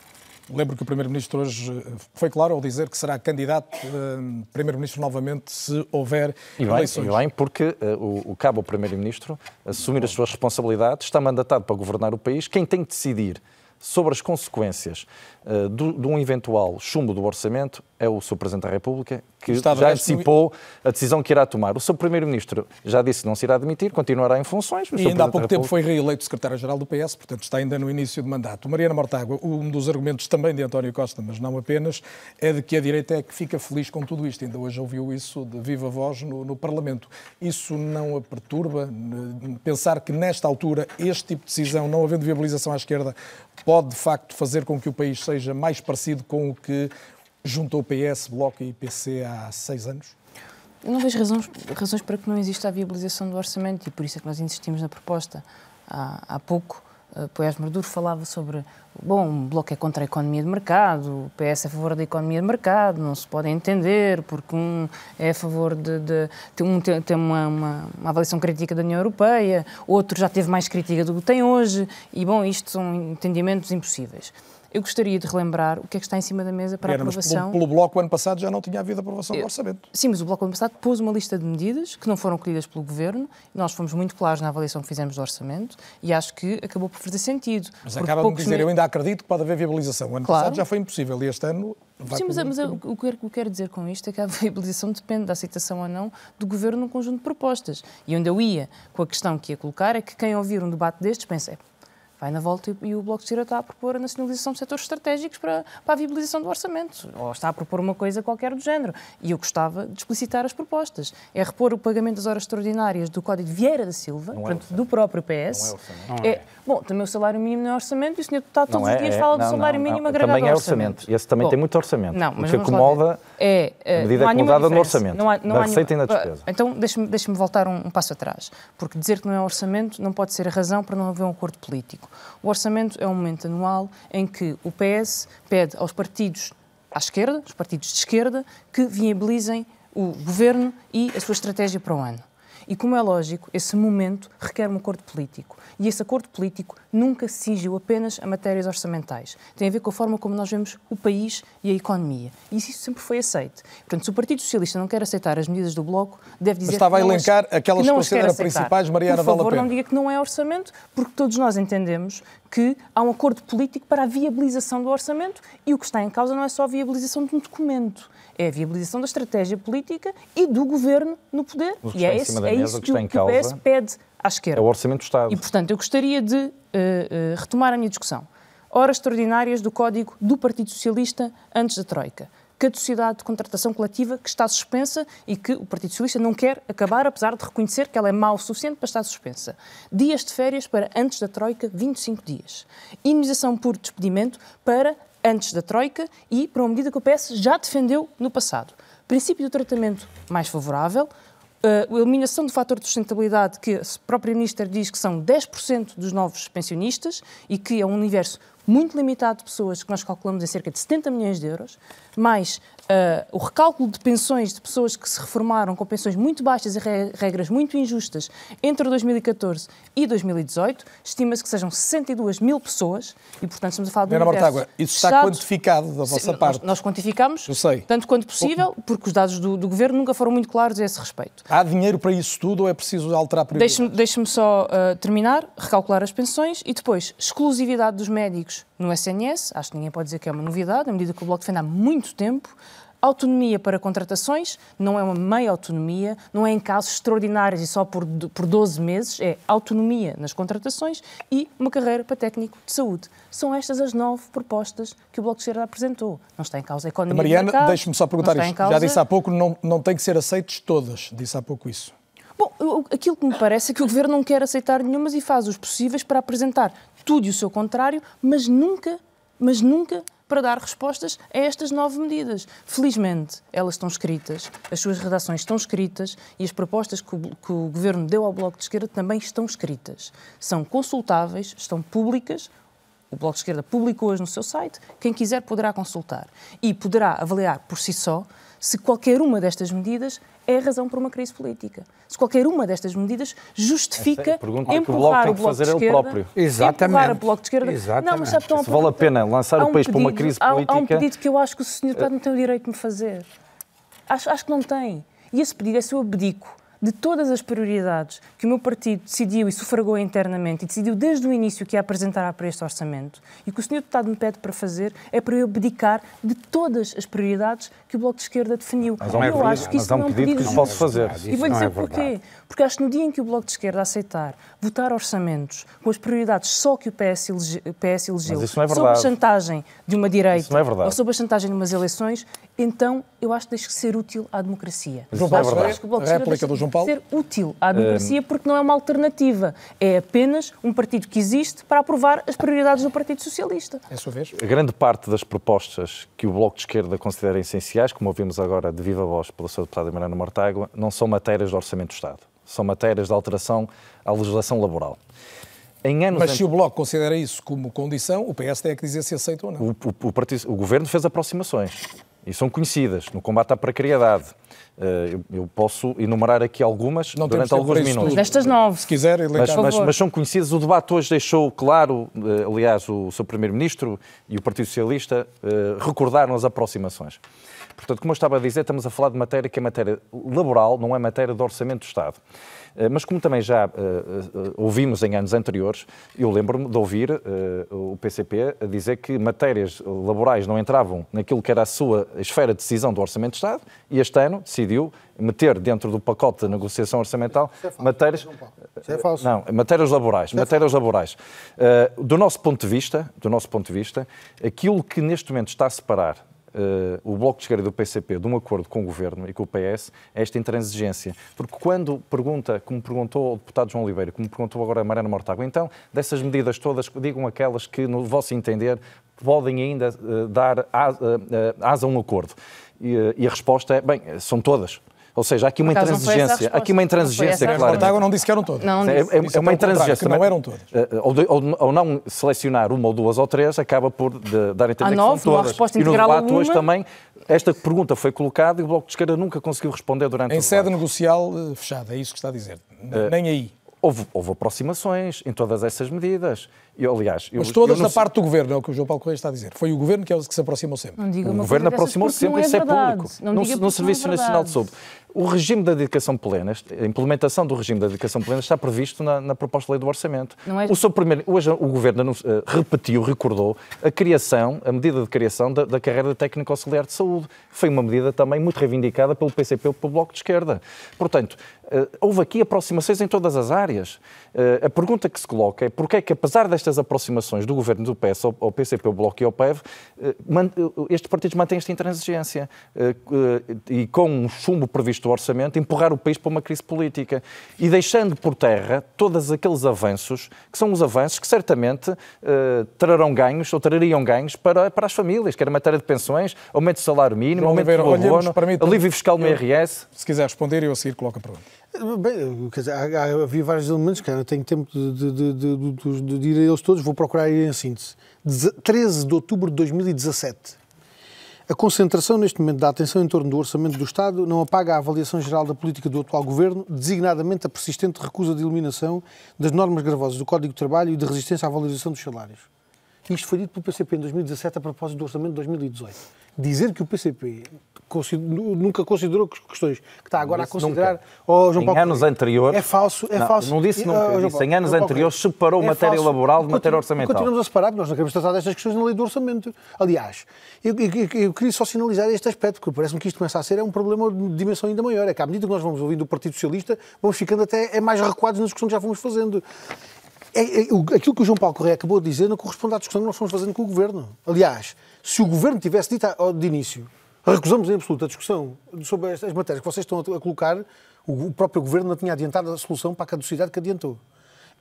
Lembro que o Primeiro-Ministro hoje eh, foi claro ao dizer que será candidato uh, Primeiro-Ministro novamente se houver e bem, eleições. E bem, porque uh, o, o cabo Primeiro-Ministro assumir as suas responsabilidades, está mandatado para governar o país. Quem tem que decidir sobre as consequências uh, do, de um eventual chumbo do orçamento é o Sr. Presidente da República, que Estado já antecipou a decisão que irá tomar. O Sr. Primeiro-Ministro já disse que não se irá demitir, continuará em funções. E ainda há pouco tempo foi reeleito secretário-geral do PS, portanto está ainda no início de mandato. Mariana Mortágua, um dos argumentos também de António Costa, mas não apenas, é de que a direita é que fica feliz com tudo isto. Ainda hoje ouviu isso de viva voz no, no Parlamento. Isso não a perturba? Pensar que nesta altura este tipo de decisão, não havendo viabilização à esquerda, pode de facto fazer com que o país seja mais parecido com o que juntou PS, Bloco e PC há seis anos? Não vejo razões, razões para que não exista a viabilização do orçamento e por isso é que nós insistimos na proposta. Há, há pouco, uh, Poiás Maduro falava sobre, bom, o Bloco é contra a economia de mercado, o PS é a favor da economia de mercado, não se pode entender, porque um é a favor de... de, de um tem, tem uma, uma, uma, avaliação crítica da União Europeia, outro já teve mais crítica do que tem hoje, e bom, isto são entendimentos impossíveis. Eu gostaria de relembrar o que é que está em cima da mesa para a aprovação. Mas pelo, pelo Bloco, ano passado, já não tinha havido aprovação do orçamento. Sim, mas o Bloco, ano passado, pôs uma lista de medidas que não foram colhidas pelo Governo. Nós fomos muito claros na avaliação que fizemos do orçamento e acho que acabou por fazer sentido. Mas acaba de dizer, eu ainda acredito que pode haver viabilização. O ano claro. passado já foi impossível e este ano Vai Sim, mas, mas o que eu quero dizer com isto é que a viabilização depende da aceitação ou não do Governo num conjunto de propostas. E onde eu ia com a questão que ia colocar é que quem ouvir um debate destes pensa, é, vai na volta e, o Bloco de Esquerda está a propor a nacionalização de setores estratégicos para, para a viabilização do orçamento, ou está a propor uma coisa qualquer do género. E eu gostava de explicitar as propostas. É repor o pagamento das horas extraordinárias do Código Vieira da Silva, é portanto, do próprio PS. Não é. É, bom, também o salário mínimo não é orçamento e o senhor deputado todos é, os dias fala não, do salário mínimo agregado Também é orçamento. orçamento. Esse também bom, tem muito orçamento. Não, mas o que acomoda é, a medida acomodada no orçamento, não há, não da receita nenhuma... e na despesa. Então, deixe-me deixe voltar um, um passo atrás, porque dizer que não é orçamento não pode ser a razão para não haver um acordo político. O orçamento é um momento anual em que o PS pede aos partidos à esquerda, os partidos de esquerda, que viabilizem o governo e a sua estratégia para o ano. E como é lógico, esse momento requer um acordo político. E esse acordo político nunca se cingiu apenas a matérias orçamentais. Tem a ver com a forma como nós vemos o país e a economia. E isso sempre foi aceito. Portanto, se o Partido Socialista não quer aceitar as medidas do Bloco, deve dizer Mas estava que não a elencar as, aquelas que, não que considera principais, Mariana Por favor, vale a pena. não diga que não é orçamento, porque todos nós entendemos que há um acordo político para a viabilização do orçamento e o que está em causa não é só a viabilização de um documento, é a viabilização da estratégia política e do governo no poder. E é, esse, é isso que, que, que o PS pede à esquerda. É o Orçamento do Estado. E, portanto, eu gostaria de uh, uh, retomar a minha discussão. Horas extraordinárias do Código do Partido Socialista antes da Troika. Caducidade de contratação coletiva que está suspensa e que o Partido Socialista não quer acabar, apesar de reconhecer que ela é mau o suficiente para estar suspensa. Dias de férias para antes da Troika, 25 dias. Imunização por despedimento para antes da Troika e para uma medida que o PS já defendeu no passado. Princípio do tratamento mais favorável, a eliminação do fator de sustentabilidade, que a própria Ministra diz que são 10% dos novos pensionistas e que é um universo muito limitado de pessoas, que nós calculamos em cerca de 70 milhões de euros, mais uh, o recálculo de pensões de pessoas que se reformaram com pensões muito baixas e regras muito injustas entre 2014 e 2018, estima-se que sejam 62 mil pessoas e, portanto, estamos a falar de um Mortágua, isso está quantificado da vossa Sim, parte? Nós, nós quantificamos, Eu sei. tanto quanto possível, porque os dados do, do, Governo nunca foram muito claros a esse respeito. Há dinheiro para isso tudo ou é preciso alterar prioridades? Deixe-me deixe só uh, terminar, recalcular as pensões e depois exclusividade dos médicos no SNS, acho que ninguém pode dizer que é uma novidade, à medida que o Bloco defende há muito tempo, Autonomia para contratações não é uma meia autonomia, não é em casos extraordinários e só por, por 12 meses, é autonomia nas contratações e uma carreira para técnico de saúde. São estas as nove propostas que o Bloco de Esquerda apresentou. Não está em causa a economia Mariana, deixe-me só perguntar isto. Causa... Já disse há pouco, não, não tem que ser aceites todas. Disse há pouco isso. Bom, aquilo que me parece é que o Governo não quer aceitar nenhumas e faz os possíveis para apresentar tudo e o seu contrário, mas nunca, mas nunca para dar respostas a estas nove medidas. Felizmente, elas estão escritas, as suas redações estão escritas e as propostas que o, que o Governo deu ao Bloco de Esquerda também estão escritas. São consultáveis, estão públicas, o Bloco de Esquerda publicou hoje no seu site, quem quiser poderá consultar e poderá avaliar por si só se qualquer uma destas medidas é razão para uma crise política. Se qualquer uma destas medidas justifica pergunta que o Bloco empurrar tem o que Bloco de fazer ele Esquerda, próprio. Exatamente. empurrar o Bloco de Esquerda. Exatamente. Não, mas sabe, estão a Se vale a pena lançar Há o país para uma pedido- crise há- Há um política- pedido que eu acho que o senhor deputado não tem o direito de me fazer. Acho, acho que não tem. E esse pedido é se eu abdico de todas as prioridades que o meu partido decidiu e sufragou internamente e decidiu desde o início que ia apresentar para este orçamento e o que o senhor deputado me pede para fazer é para eu abdicar de todas as prioridades que o Bloco de Esquerda definiu. Mas eu pedido- acho que isso não é um pedido pedido que posso fazer. E vou dizer é porquê. verdade. Porque acho que no dia em que o Bloco de Esquerda aceitar votar orçamentos com as prioridades só que o PS, elege, PS elegeu, é sob a verdade. chantagem de uma direita Isso não é verdade. ou sob a chantagem de umas eleições, então eu acho que deixa de ser útil à democracia. Não é Acho- que o Bloco de réplica do João de Paulo? ser útil à democracia porque não é uma alternativa. É apenas um partido que existe para aprovar as prioridades do Partido Socialista. É a sua vez. A grande parte das propostas que o Bloco de Esquerda considera essenciais, como ouvimos agora de viva voz pela sua deputada Mariana Mortágua, não são matérias de Orçamento do Estado. São matérias de alteração à legislação laboral. Em anos Mas se o Bloco considera isso como condição, o PS tem que dizer se aceita ou não. o, o- o partido- o Governo fez aproximações e são conhecidas no combate à precariedade. Eh, eu, eu posso enumerar aqui algumas Não durante alguns minutos. tudo. Destas nove. Se quiser, Mas, mas- mas são conhecidas. O debate hoje deixou claro, eh, aliás, o seu Primeiro-Ministro e o Partido Socialista eh, recordaram as aproximações. Portanto, como eu estava a dizer, estamos a falar de matéria que é matéria laboral, não é matéria de orçamento do Estado. Eh, Mas como também já eh, eh, ouvimos em anos anteriores, eu lembro-me de ouvir eh, o PCP dizer que matérias laborais não entravam naquilo que era a sua esfera de decisão do Orçamento do Estado e este ano decidiu meter dentro do pacote de negociação orçamental matérias... Isso é falso. Não, matérias laborais, matérias laborais. Uh, do nosso ponto de vista, do nosso ponto de vista, aquilo que neste momento está a separar uh, o Bloco de Esquerda do PCP de um acordo com o Governo e com o PS é esta intransigência. Porque quando pergunta, como perguntou o deputado João Oliveira, como perguntou agora a Mariana Mortágua, então, dessas medidas todas, digam aquelas que, no vosso entender, podem ainda uh, dar asa, uh, asa a um acordo. E, e a resposta é, bem, são todas. Ou seja, há aqui uma não intransigência, há aqui uma. Não intransigência, claramente. Mortágua não disse que eram todas. Não, É, disse. é- é é uma intransigência. que não também. eram todas. Eh, Ou, de- ou- ou não selecionar uma ou duas ou três, acaba por de- dar a entender que nove, são não todas. resposta e no debate hoje uma. também, esta pergunta foi colocada e o Bloco de Esquerda nunca conseguiu responder durante Em o sede negocial eh, fechada, é isso que está a dizer. Eh, Nem aí. Houve, houve aproximações em todas essas medidas. E, aliás, eu, Mas todas eu não da parte do Governo, é o que o João Paulo Correia está a dizer. Foi o Governo que é o que se aproximou sempre. Não diga O Governo aproximou-se sempre, não isso é público. Não No, diga no porque Serviço não é Nacional de. Saúde. O regime da dedicação plena, a implementação do regime da dedicação plena está previsto na, na proposta de lei do orçamento. Não é- O seu primeiro, hoje o Governo eh, repetiu, recordou a criação, a medida de criação da, da carreira de técnico auxiliar de saúde. Foi uma medida também muito reivindicada pelo PCP e pelo Bloco de Esquerda. Portanto, eh, houve aqui aproximações em todas as áreas. Eh, a pergunta que se coloca é porque é que, apesar destas aproximações do Governo do PS ao, ao PCP, ao Bloco e ao PEV, eh, eh, estes partidos mantêm esta intransigência eh, e, com um chumbo previsto do orçamento, empurrar o país para uma crise política e deixando por terra todos aqueles avanços, que são os avanços que certamente trarão ganhos ou trariam ganhos para, para as famílias, quer em matéria de pensões, aumento do salário mínimo, aumento Oliveira, do abono, alívio fiscal no Eu- IRS. Se quiser responder, eu a seguir coloco a pergunta. Bem, quer dizer, há- havia vários elementos que eu tenho tempo de, de, de, de, ir a eles todos, vou procurar ir em síntese. Deze- 13 de outubro de 2017. A concentração neste momento da atenção em torno do orçamento do Estado não apaga a avaliação geral da política do atual governo, designadamente a persistente recusa de eliminação das normas gravosas do Código de Trabalho e de resistência à valorização dos salários. Isto foi dito pelo PCP em 2017 a propósito do orçamento de 2018. Dizer que o PCP nunca considerou que- questões que está agora a considerar. nunca. Oh, João Em Paulo anos anteriores- É falso, é Não, falso. não disse nunca, oh, disse em anos Paulo anteriores separou é matéria falso. laboral de matéria orçamental. Continuamos a separar, nós não queremos tratar destas questões na lei do orçamento. Aliás, eu, eu- eu- queria só sinalizar este aspecto, porque parece-me que isto começa a ser é um problema de dimensão ainda maior. É que à medida que nós vamos ouvindo o Partido Socialista, vamos ficando até é mais recuados na discussão que já fomos fazendo. É, aquilo que o João Paulo Correia acabou de dizer não corresponde à discussão que nós fomos fazendo com o Governo. Aliás, se o Governo tivesse dito de início, recusamos em absoluto a discussão sobre estas matérias que vocês estão a, colocar, o próprio Governo não tinha adiantado a solução para a caducidade que adiantou.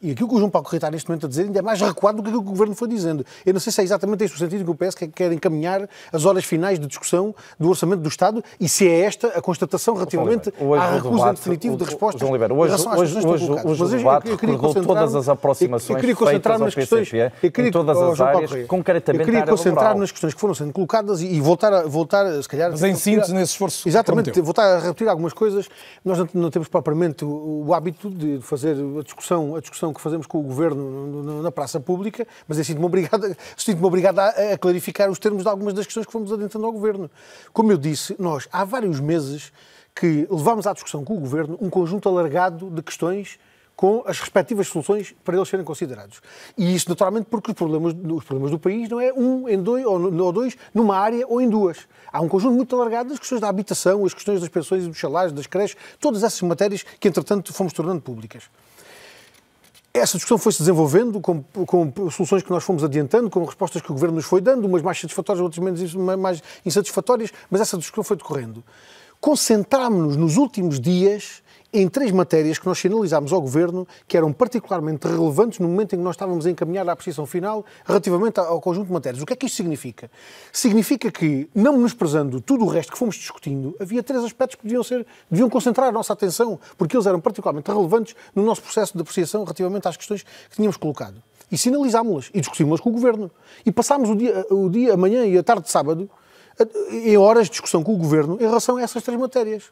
E aquilo que o João Paulo Correia está neste momento a dizer ainda é mais recuado do que aquilo que o Governo foi dizendo. Eu não sei se é exatamente este o sentido que o PS quer encaminhar as horas finais de discussão do Orçamento do Estado e se é esta a constatação relativamente à recusa definitiva de respostas. João Oliveira, hoje, hoje, hoje, hoje o debate eu, eu, eu todas as aproximações eu queria concentrar nas questões, eu queria, em todas as oh, áreas, Correia, concretamente Eu queria concentrar nas questões que foram sendo colocadas e, e voltar, a, voltar, se calhar... Mas em síntese, nesse esforço Exatamente, voltar a repetir algumas coisas. Nós não, não temos propriamente o, o hábito de fazer a discussão, a discussão que fazemos com o Governo na praça pública, mas eu sinto-me obrigado, sinto obrigado a, a, clarificar os termos de algumas das questões que fomos adentrando ao governo. Como eu disse, nós há vários meses que levamos à discussão com o governo um conjunto alargado de questões com as respectivas soluções para eles serem considerados. E isso, naturalmente, porque os problemas, os problemas do país não é um em dois ou dois numa área ou em duas. Há um conjunto muito alargado das questões da habitação, as questões das pensões e dos salários, das creches, todas essas matérias que, entretanto, fomos tornando públicas. Essa discussão foi-se desenvolvendo com, com, soluções que nós fomos adiantando, com respostas que o Governo nos foi dando, umas mais satisfatórias, outras menos mais insatisfatórias, mas essa discussão foi decorrendo. Concentrámos-nos nos últimos dias em três matérias que nós sinalizámos ao Governo que eram particularmente relevantes no momento em que nós estávamos a encaminhar a apreciação final relativamente ao conjunto de matérias. O que é que isto significa? Significa que, não menosprezando tudo o resto que fomos discutindo, havia três aspectos que deviam, ser, deviam concentrar a nossa atenção, porque eles eram particularmente relevantes no nosso processo de apreciação relativamente às questões que tínhamos colocado. E sinalizámos-las e discutimos-las com o Governo. E passámos o dia, o dia, amanhã e a tarde de sábado em horas de discussão com o Governo em relação a essas três matérias.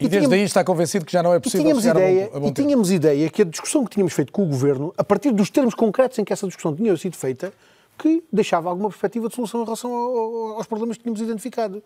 E, e desde tínhamos, aí está convencido que já não é possível tínhamos ideia, a bom, a bom E tínhamos ideia que a discussão que tínhamos feito com o Governo, a partir dos termos concretos em que essa discussão tinha sido feita, que deixava alguma perspectiva de solução em relação ao, aos problemas que tínhamos identificado.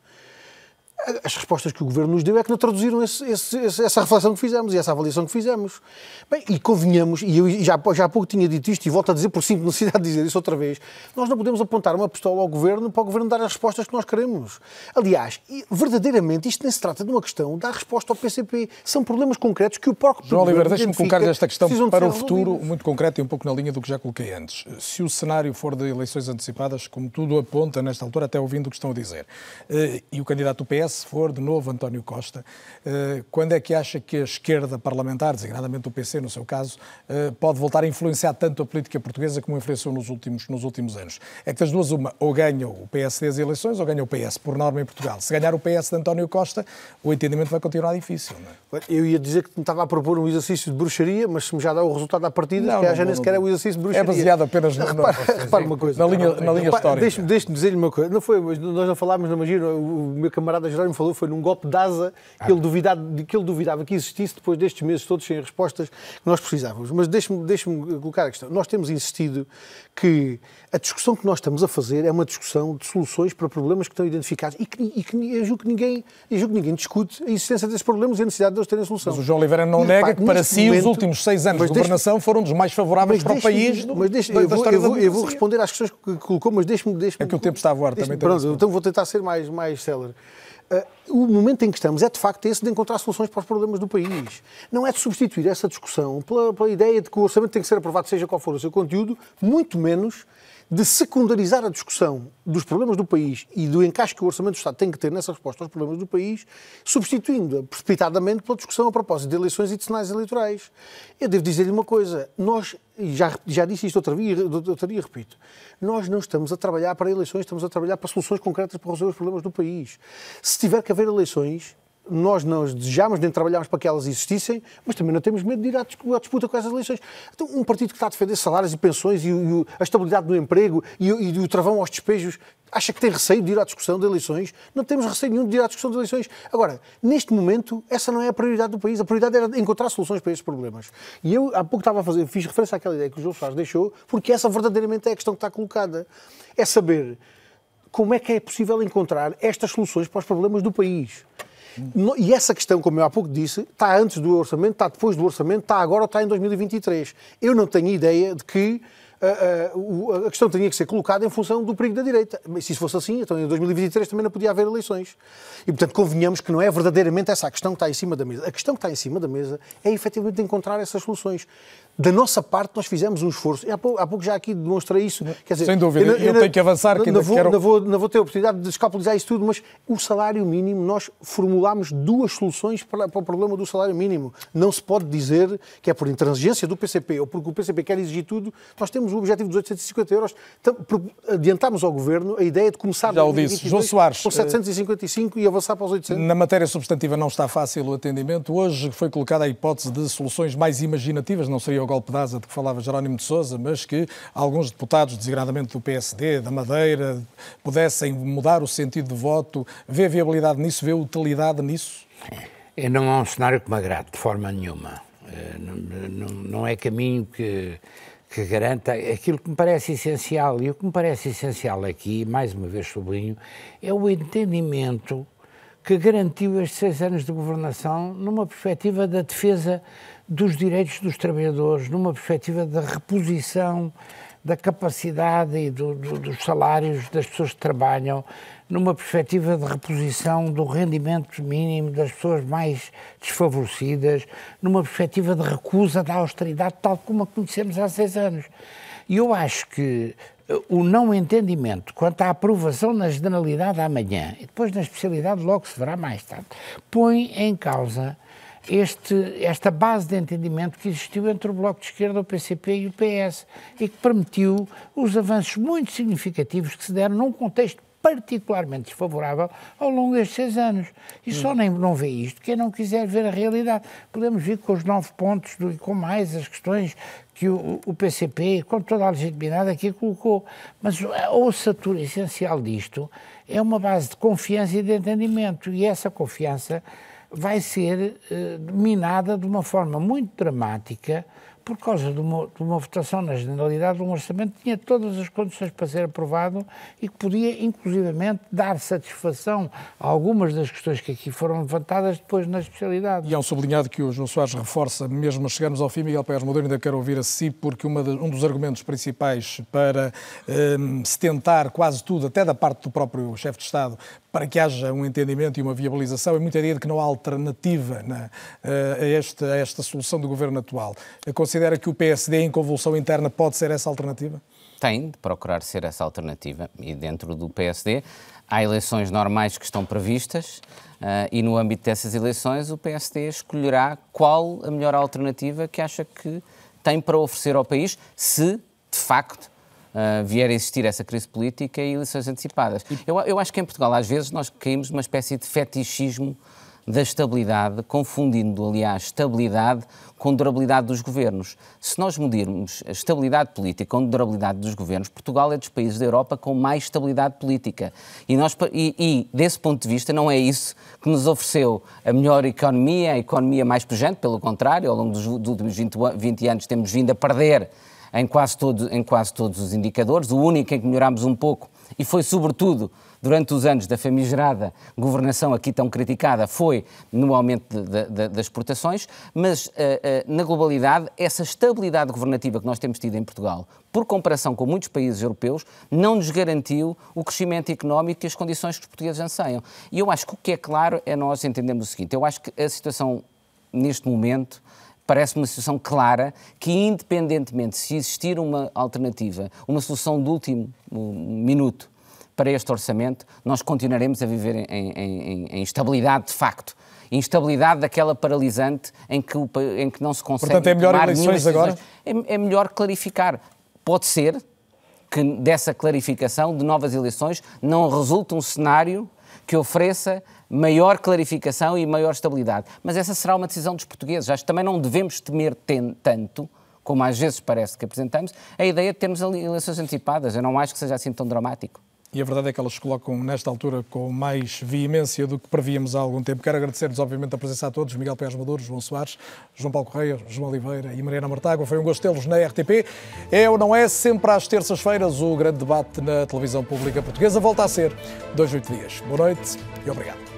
As respostas que o Governo nos deu é que não traduziram esse, esse, essa reflexão que fizemos e essa avaliação que fizemos. Bem, e convenhamos, e eu já, já há pouco tinha dito isto e volto a dizer por simples necessidade de dizer isso outra vez, nós não podemos apontar uma pistola ao Governo para o Governo dar as respostas que nós queremos. Aliás, verdadeiramente, isto nem se trata de uma questão de dar resposta ao PCP. São problemas concretos que o próprio João Oliveira, deixe-me colocar esta questão para o futuro, muito concreto e um pouco na linha do que já coloquei antes. Se o cenário for de eleições antecipadas, como tudo aponta nesta altura, até ouvindo o que estão a dizer, eh, e o candidato do PS for de novo António Costa, eh, quando é que acha que a esquerda parlamentar, designadamente o PC no seu caso, eh, pode voltar a influenciar tanto a política portuguesa como influenciou nos últimos, nos últimos anos? É que das duas uma, ou ganha o PSD as eleições ou ganha o PS, por norma em Portugal. Se ganhar o PS de António Costa, o entendimento vai continuar difícil. Não é? Eu ia dizer que me estava a propor um exercício de bruxaria, mas se me já dá o resultado à partida, não, que já nem sequer é o exercício de bruxaria. É baseado apenas no, repara, repara uma coisa. na linha, na linha histórica. Deixe-me deixe dizer-lhe uma coisa. Não foi, nós não falámos, não imagino, o meu camarada Jerónimo falou, foi num golpe de asa que, ele duvidava, que ele duvidava que existisse depois destes meses todos sem respostas que nós precisávamos. Mas deixe-me deixe colocar a questão. Nós temos insistido que a discussão que nós estamos a fazer é uma discussão de soluções para problemas que estão identificados e que, e que eu, julgo que ninguém, eu julgo que ninguém discute a existência desses problemas e a necessidade de eles terem solução. Mas o João Oliveira não e, nega pá, que para si momento, os últimos seis anos de governação foram dos mais favoráveis para o país. Mas deixe, eu, vou, eu, vou, eu vou responder às questões que colocou, mas deixe-me... Deixe é que o tempo está a voar também. Pronto, então vou tentar ser mais, mais célere. Uh, o momento em que estamos é de facto esse de encontrar soluções para os problemas do país. Não é de substituir essa discussão pela, pela ideia de que o orçamento tem que ser aprovado, seja qual for o seu conteúdo, muito menos de secundarizar a discussão dos problemas do país e do encaixe que o Orçamento do Estado tem que ter nessa resposta aos problemas do país, substituindo-a precipitadamente pela discussão a propósito de eleições e de cenários eleitorais. Eu devo dizer-lhe uma coisa, nós, já, já disse isto outra vez, dia, repito, nós não estamos a trabalhar para eleições, estamos a trabalhar para soluções concretas para resolver os problemas do país. Se tiver que haver eleições, nós não desejamos nem trabalhamos para que elas existissem, mas também não temos medo de ir à disputa com essas eleições. Então, um partido que está a defender salários e pensões e, e a estabilidade do emprego e, e, o travão aos despejos, acha que tem receio de ir à discussão de eleições? Não temos receio nenhum de ir à discussão de eleições. Agora, neste momento, essa não é a prioridade do país. A prioridade era encontrar soluções para esses problemas. E eu, há pouco estava a fazer, fiz referência àquela ideia que o João Soares deixou, porque essa verdadeiramente é a questão que está colocada. É saber como é que é possível encontrar estas soluções para os problemas do país. E essa questão, como eu há pouco disse, está antes do orçamento, está depois do orçamento, está agora ou está em 2023. Eu não tenho ideia de que a, uh, uh, a, questão tinha que ser colocada em função do perigo da direita. Mas se isso fosse assim, então em 2023 também não podia haver eleições. E, portanto, convenhamos que não é verdadeiramente essa a questão que está em cima da mesa. A questão que está em cima da mesa é efetivamente encontrar essas soluções. Da nossa parte, nós fizemos um esforço. Há pouco, há pouco já aqui demonstrei isso. Quer dizer, Sem dúvida, eu, eu, eu tenho que avançar. Que não, vou, quero... não, vou, não vou ter a oportunidade de escapulizar isso tudo, mas o salário mínimo, nós formulámos duas soluções para, para, o problema do salário mínimo. Não se pode dizer que é por intransigência do PCP ou porque o PCP quer exigir tudo. Nós temos o objetivo dos 850 euros. Então, adiantámos ao Governo a ideia de começar já o disse. João Soares, com 755 uh, e avançar para os 800. Na matéria substantiva não está fácil o atendimento. Hoje foi colocada a hipótese de soluções mais imaginativas, não seria o golpe de asa de que falava Jerónimo de Sousa, mas que alguns deputados, desigradamente do PSD, da Madeira, pudessem mudar o sentido de voto. Vê viabilidade nisso? Vê utilidade nisso? É, não é um cenário que me agrade de forma nenhuma. É, não, não, não é caminho que, que garanta aquilo que me parece essencial. E o que me parece essencial aqui, mais uma vez sublinho, é o entendimento que garantiu estes seis anos de governação numa perspectiva da defesa dos direitos dos trabalhadores, numa perspectiva da reposição da capacidade e do, do, dos salários das pessoas que trabalham, numa perspectiva de reposição do rendimento mínimo das pessoas mais desfavorecidas, numa perspectiva de recusa da austeridade tal como a conhecemos há seis anos. E eu acho que o não entendimento quanto à aprovação na generalidade amanhã e depois na especialidade logo se verá mais tarde, põe em causa este, esta base de entendimento que existiu entre o Bloco de Esquerda, o PCP e o PS e que permitiu os avanços muito significativos que se deram num contexto particularmente desfavorável ao longo destes seis anos. E só nem não vê isto quem não quiser ver a realidade. Podemos vir com os nove pontos do, com mais as questões que o, o, PCP, com toda a legitimidade, aqui colocou. Mas a ossatura essencial disto é uma base de confiança e de entendimento. E essa confiança vai ser eh, minada de uma forma muito dramática por causa de uma, de uma, votação na generalidade de um orçamento tinha todas as condições para ser aprovado e que podia, inclusivamente, dar satisfação a algumas das questões que aqui foram levantadas depois na especialidade. E há um sublinhado que o João Soares reforça, mesmo chegarmos ao fim, Miguel Pérez Modelo, ainda quero ouvir a si, porque de, um dos argumentos principais para um, se tentar quase tudo, até da parte do próprio chefe de Estado, para que haja um entendimento e uma viabilização, é muita ideia de que não há alternativa na, eh, a, esta, a esta solução do governo atual. Considera que o PSD, em convulsão interna, pode ser essa alternativa? Tem de procurar ser essa alternativa. E dentro do PSD há eleições normais que estão previstas uh, e no âmbito dessas eleições o PSD escolherá qual a melhor alternativa que acha que tem para oferecer ao país, se de facto uh, vier a existir essa crise política e eleições antecipadas. Eu, eu acho que em Portugal, às vezes, nós caímos numa espécie de fetichismo da estabilidade, confundindo, aliás, estabilidade com durabilidade dos governos. Se nós medirmos a estabilidade política com durabilidade dos governos, Portugal é dos países da Europa com mais estabilidade política. E, nós, e, e, desse ponto de vista, não é isso que nos ofereceu a melhor economia, a economia mais pujante, pelo contrário, ao longo dos últimos 20, 20 anos temos vindo a perder em quase, todo, em quase todos os indicadores. O único em que melhorámos um pouco, e foi sobretudo durante os anos da famigerada governação aqui tão criticada, foi no aumento das exportações, mas uh, uh, na globalidade, essa estabilidade governativa que nós temos tido em Portugal, por comparação com muitos países europeus, não nos garantiu o crescimento económico e as condições que os portugueses anseiam. E eu acho que o que é claro é nós entendermos o seguinte: eu acho que a situação neste momento parece uma situação clara que, independentemente se existir uma alternativa, uma solução de último minuto para este orçamento, nós continuaremos a viver em, em, em instabilidade de facto. Instabilidade daquela paralisante em que, o, em que não se consegue. Portanto, é melhor eleições agora? É, é melhor clarificar. Pode ser que dessa clarificação de novas eleições não resulte um cenário que ofereça maior clarificação e maior estabilidade. Mas essa será uma decisão dos portugueses. Acho que também não devemos temer tanto, como às vezes parece que apresentamos, a ideia de termos eleições antecipadas. Eu não acho que seja assim tão dramático. E a verdade é que elas se colocam nesta altura com mais veemência do que prevíamos há algum tempo. Quero agradecer-vos, obviamente, a presença a todos: Miguel Pérez Maduro, João Soares, João Paulo Correia, João Oliveira e Mariana Mortágua. Foi um gosto tê-los na RTP. É ou não é? Sempre às terças-feiras o grande debate na televisão pública portuguesa volta a ser dois, oito dias. Boa noite e obrigado.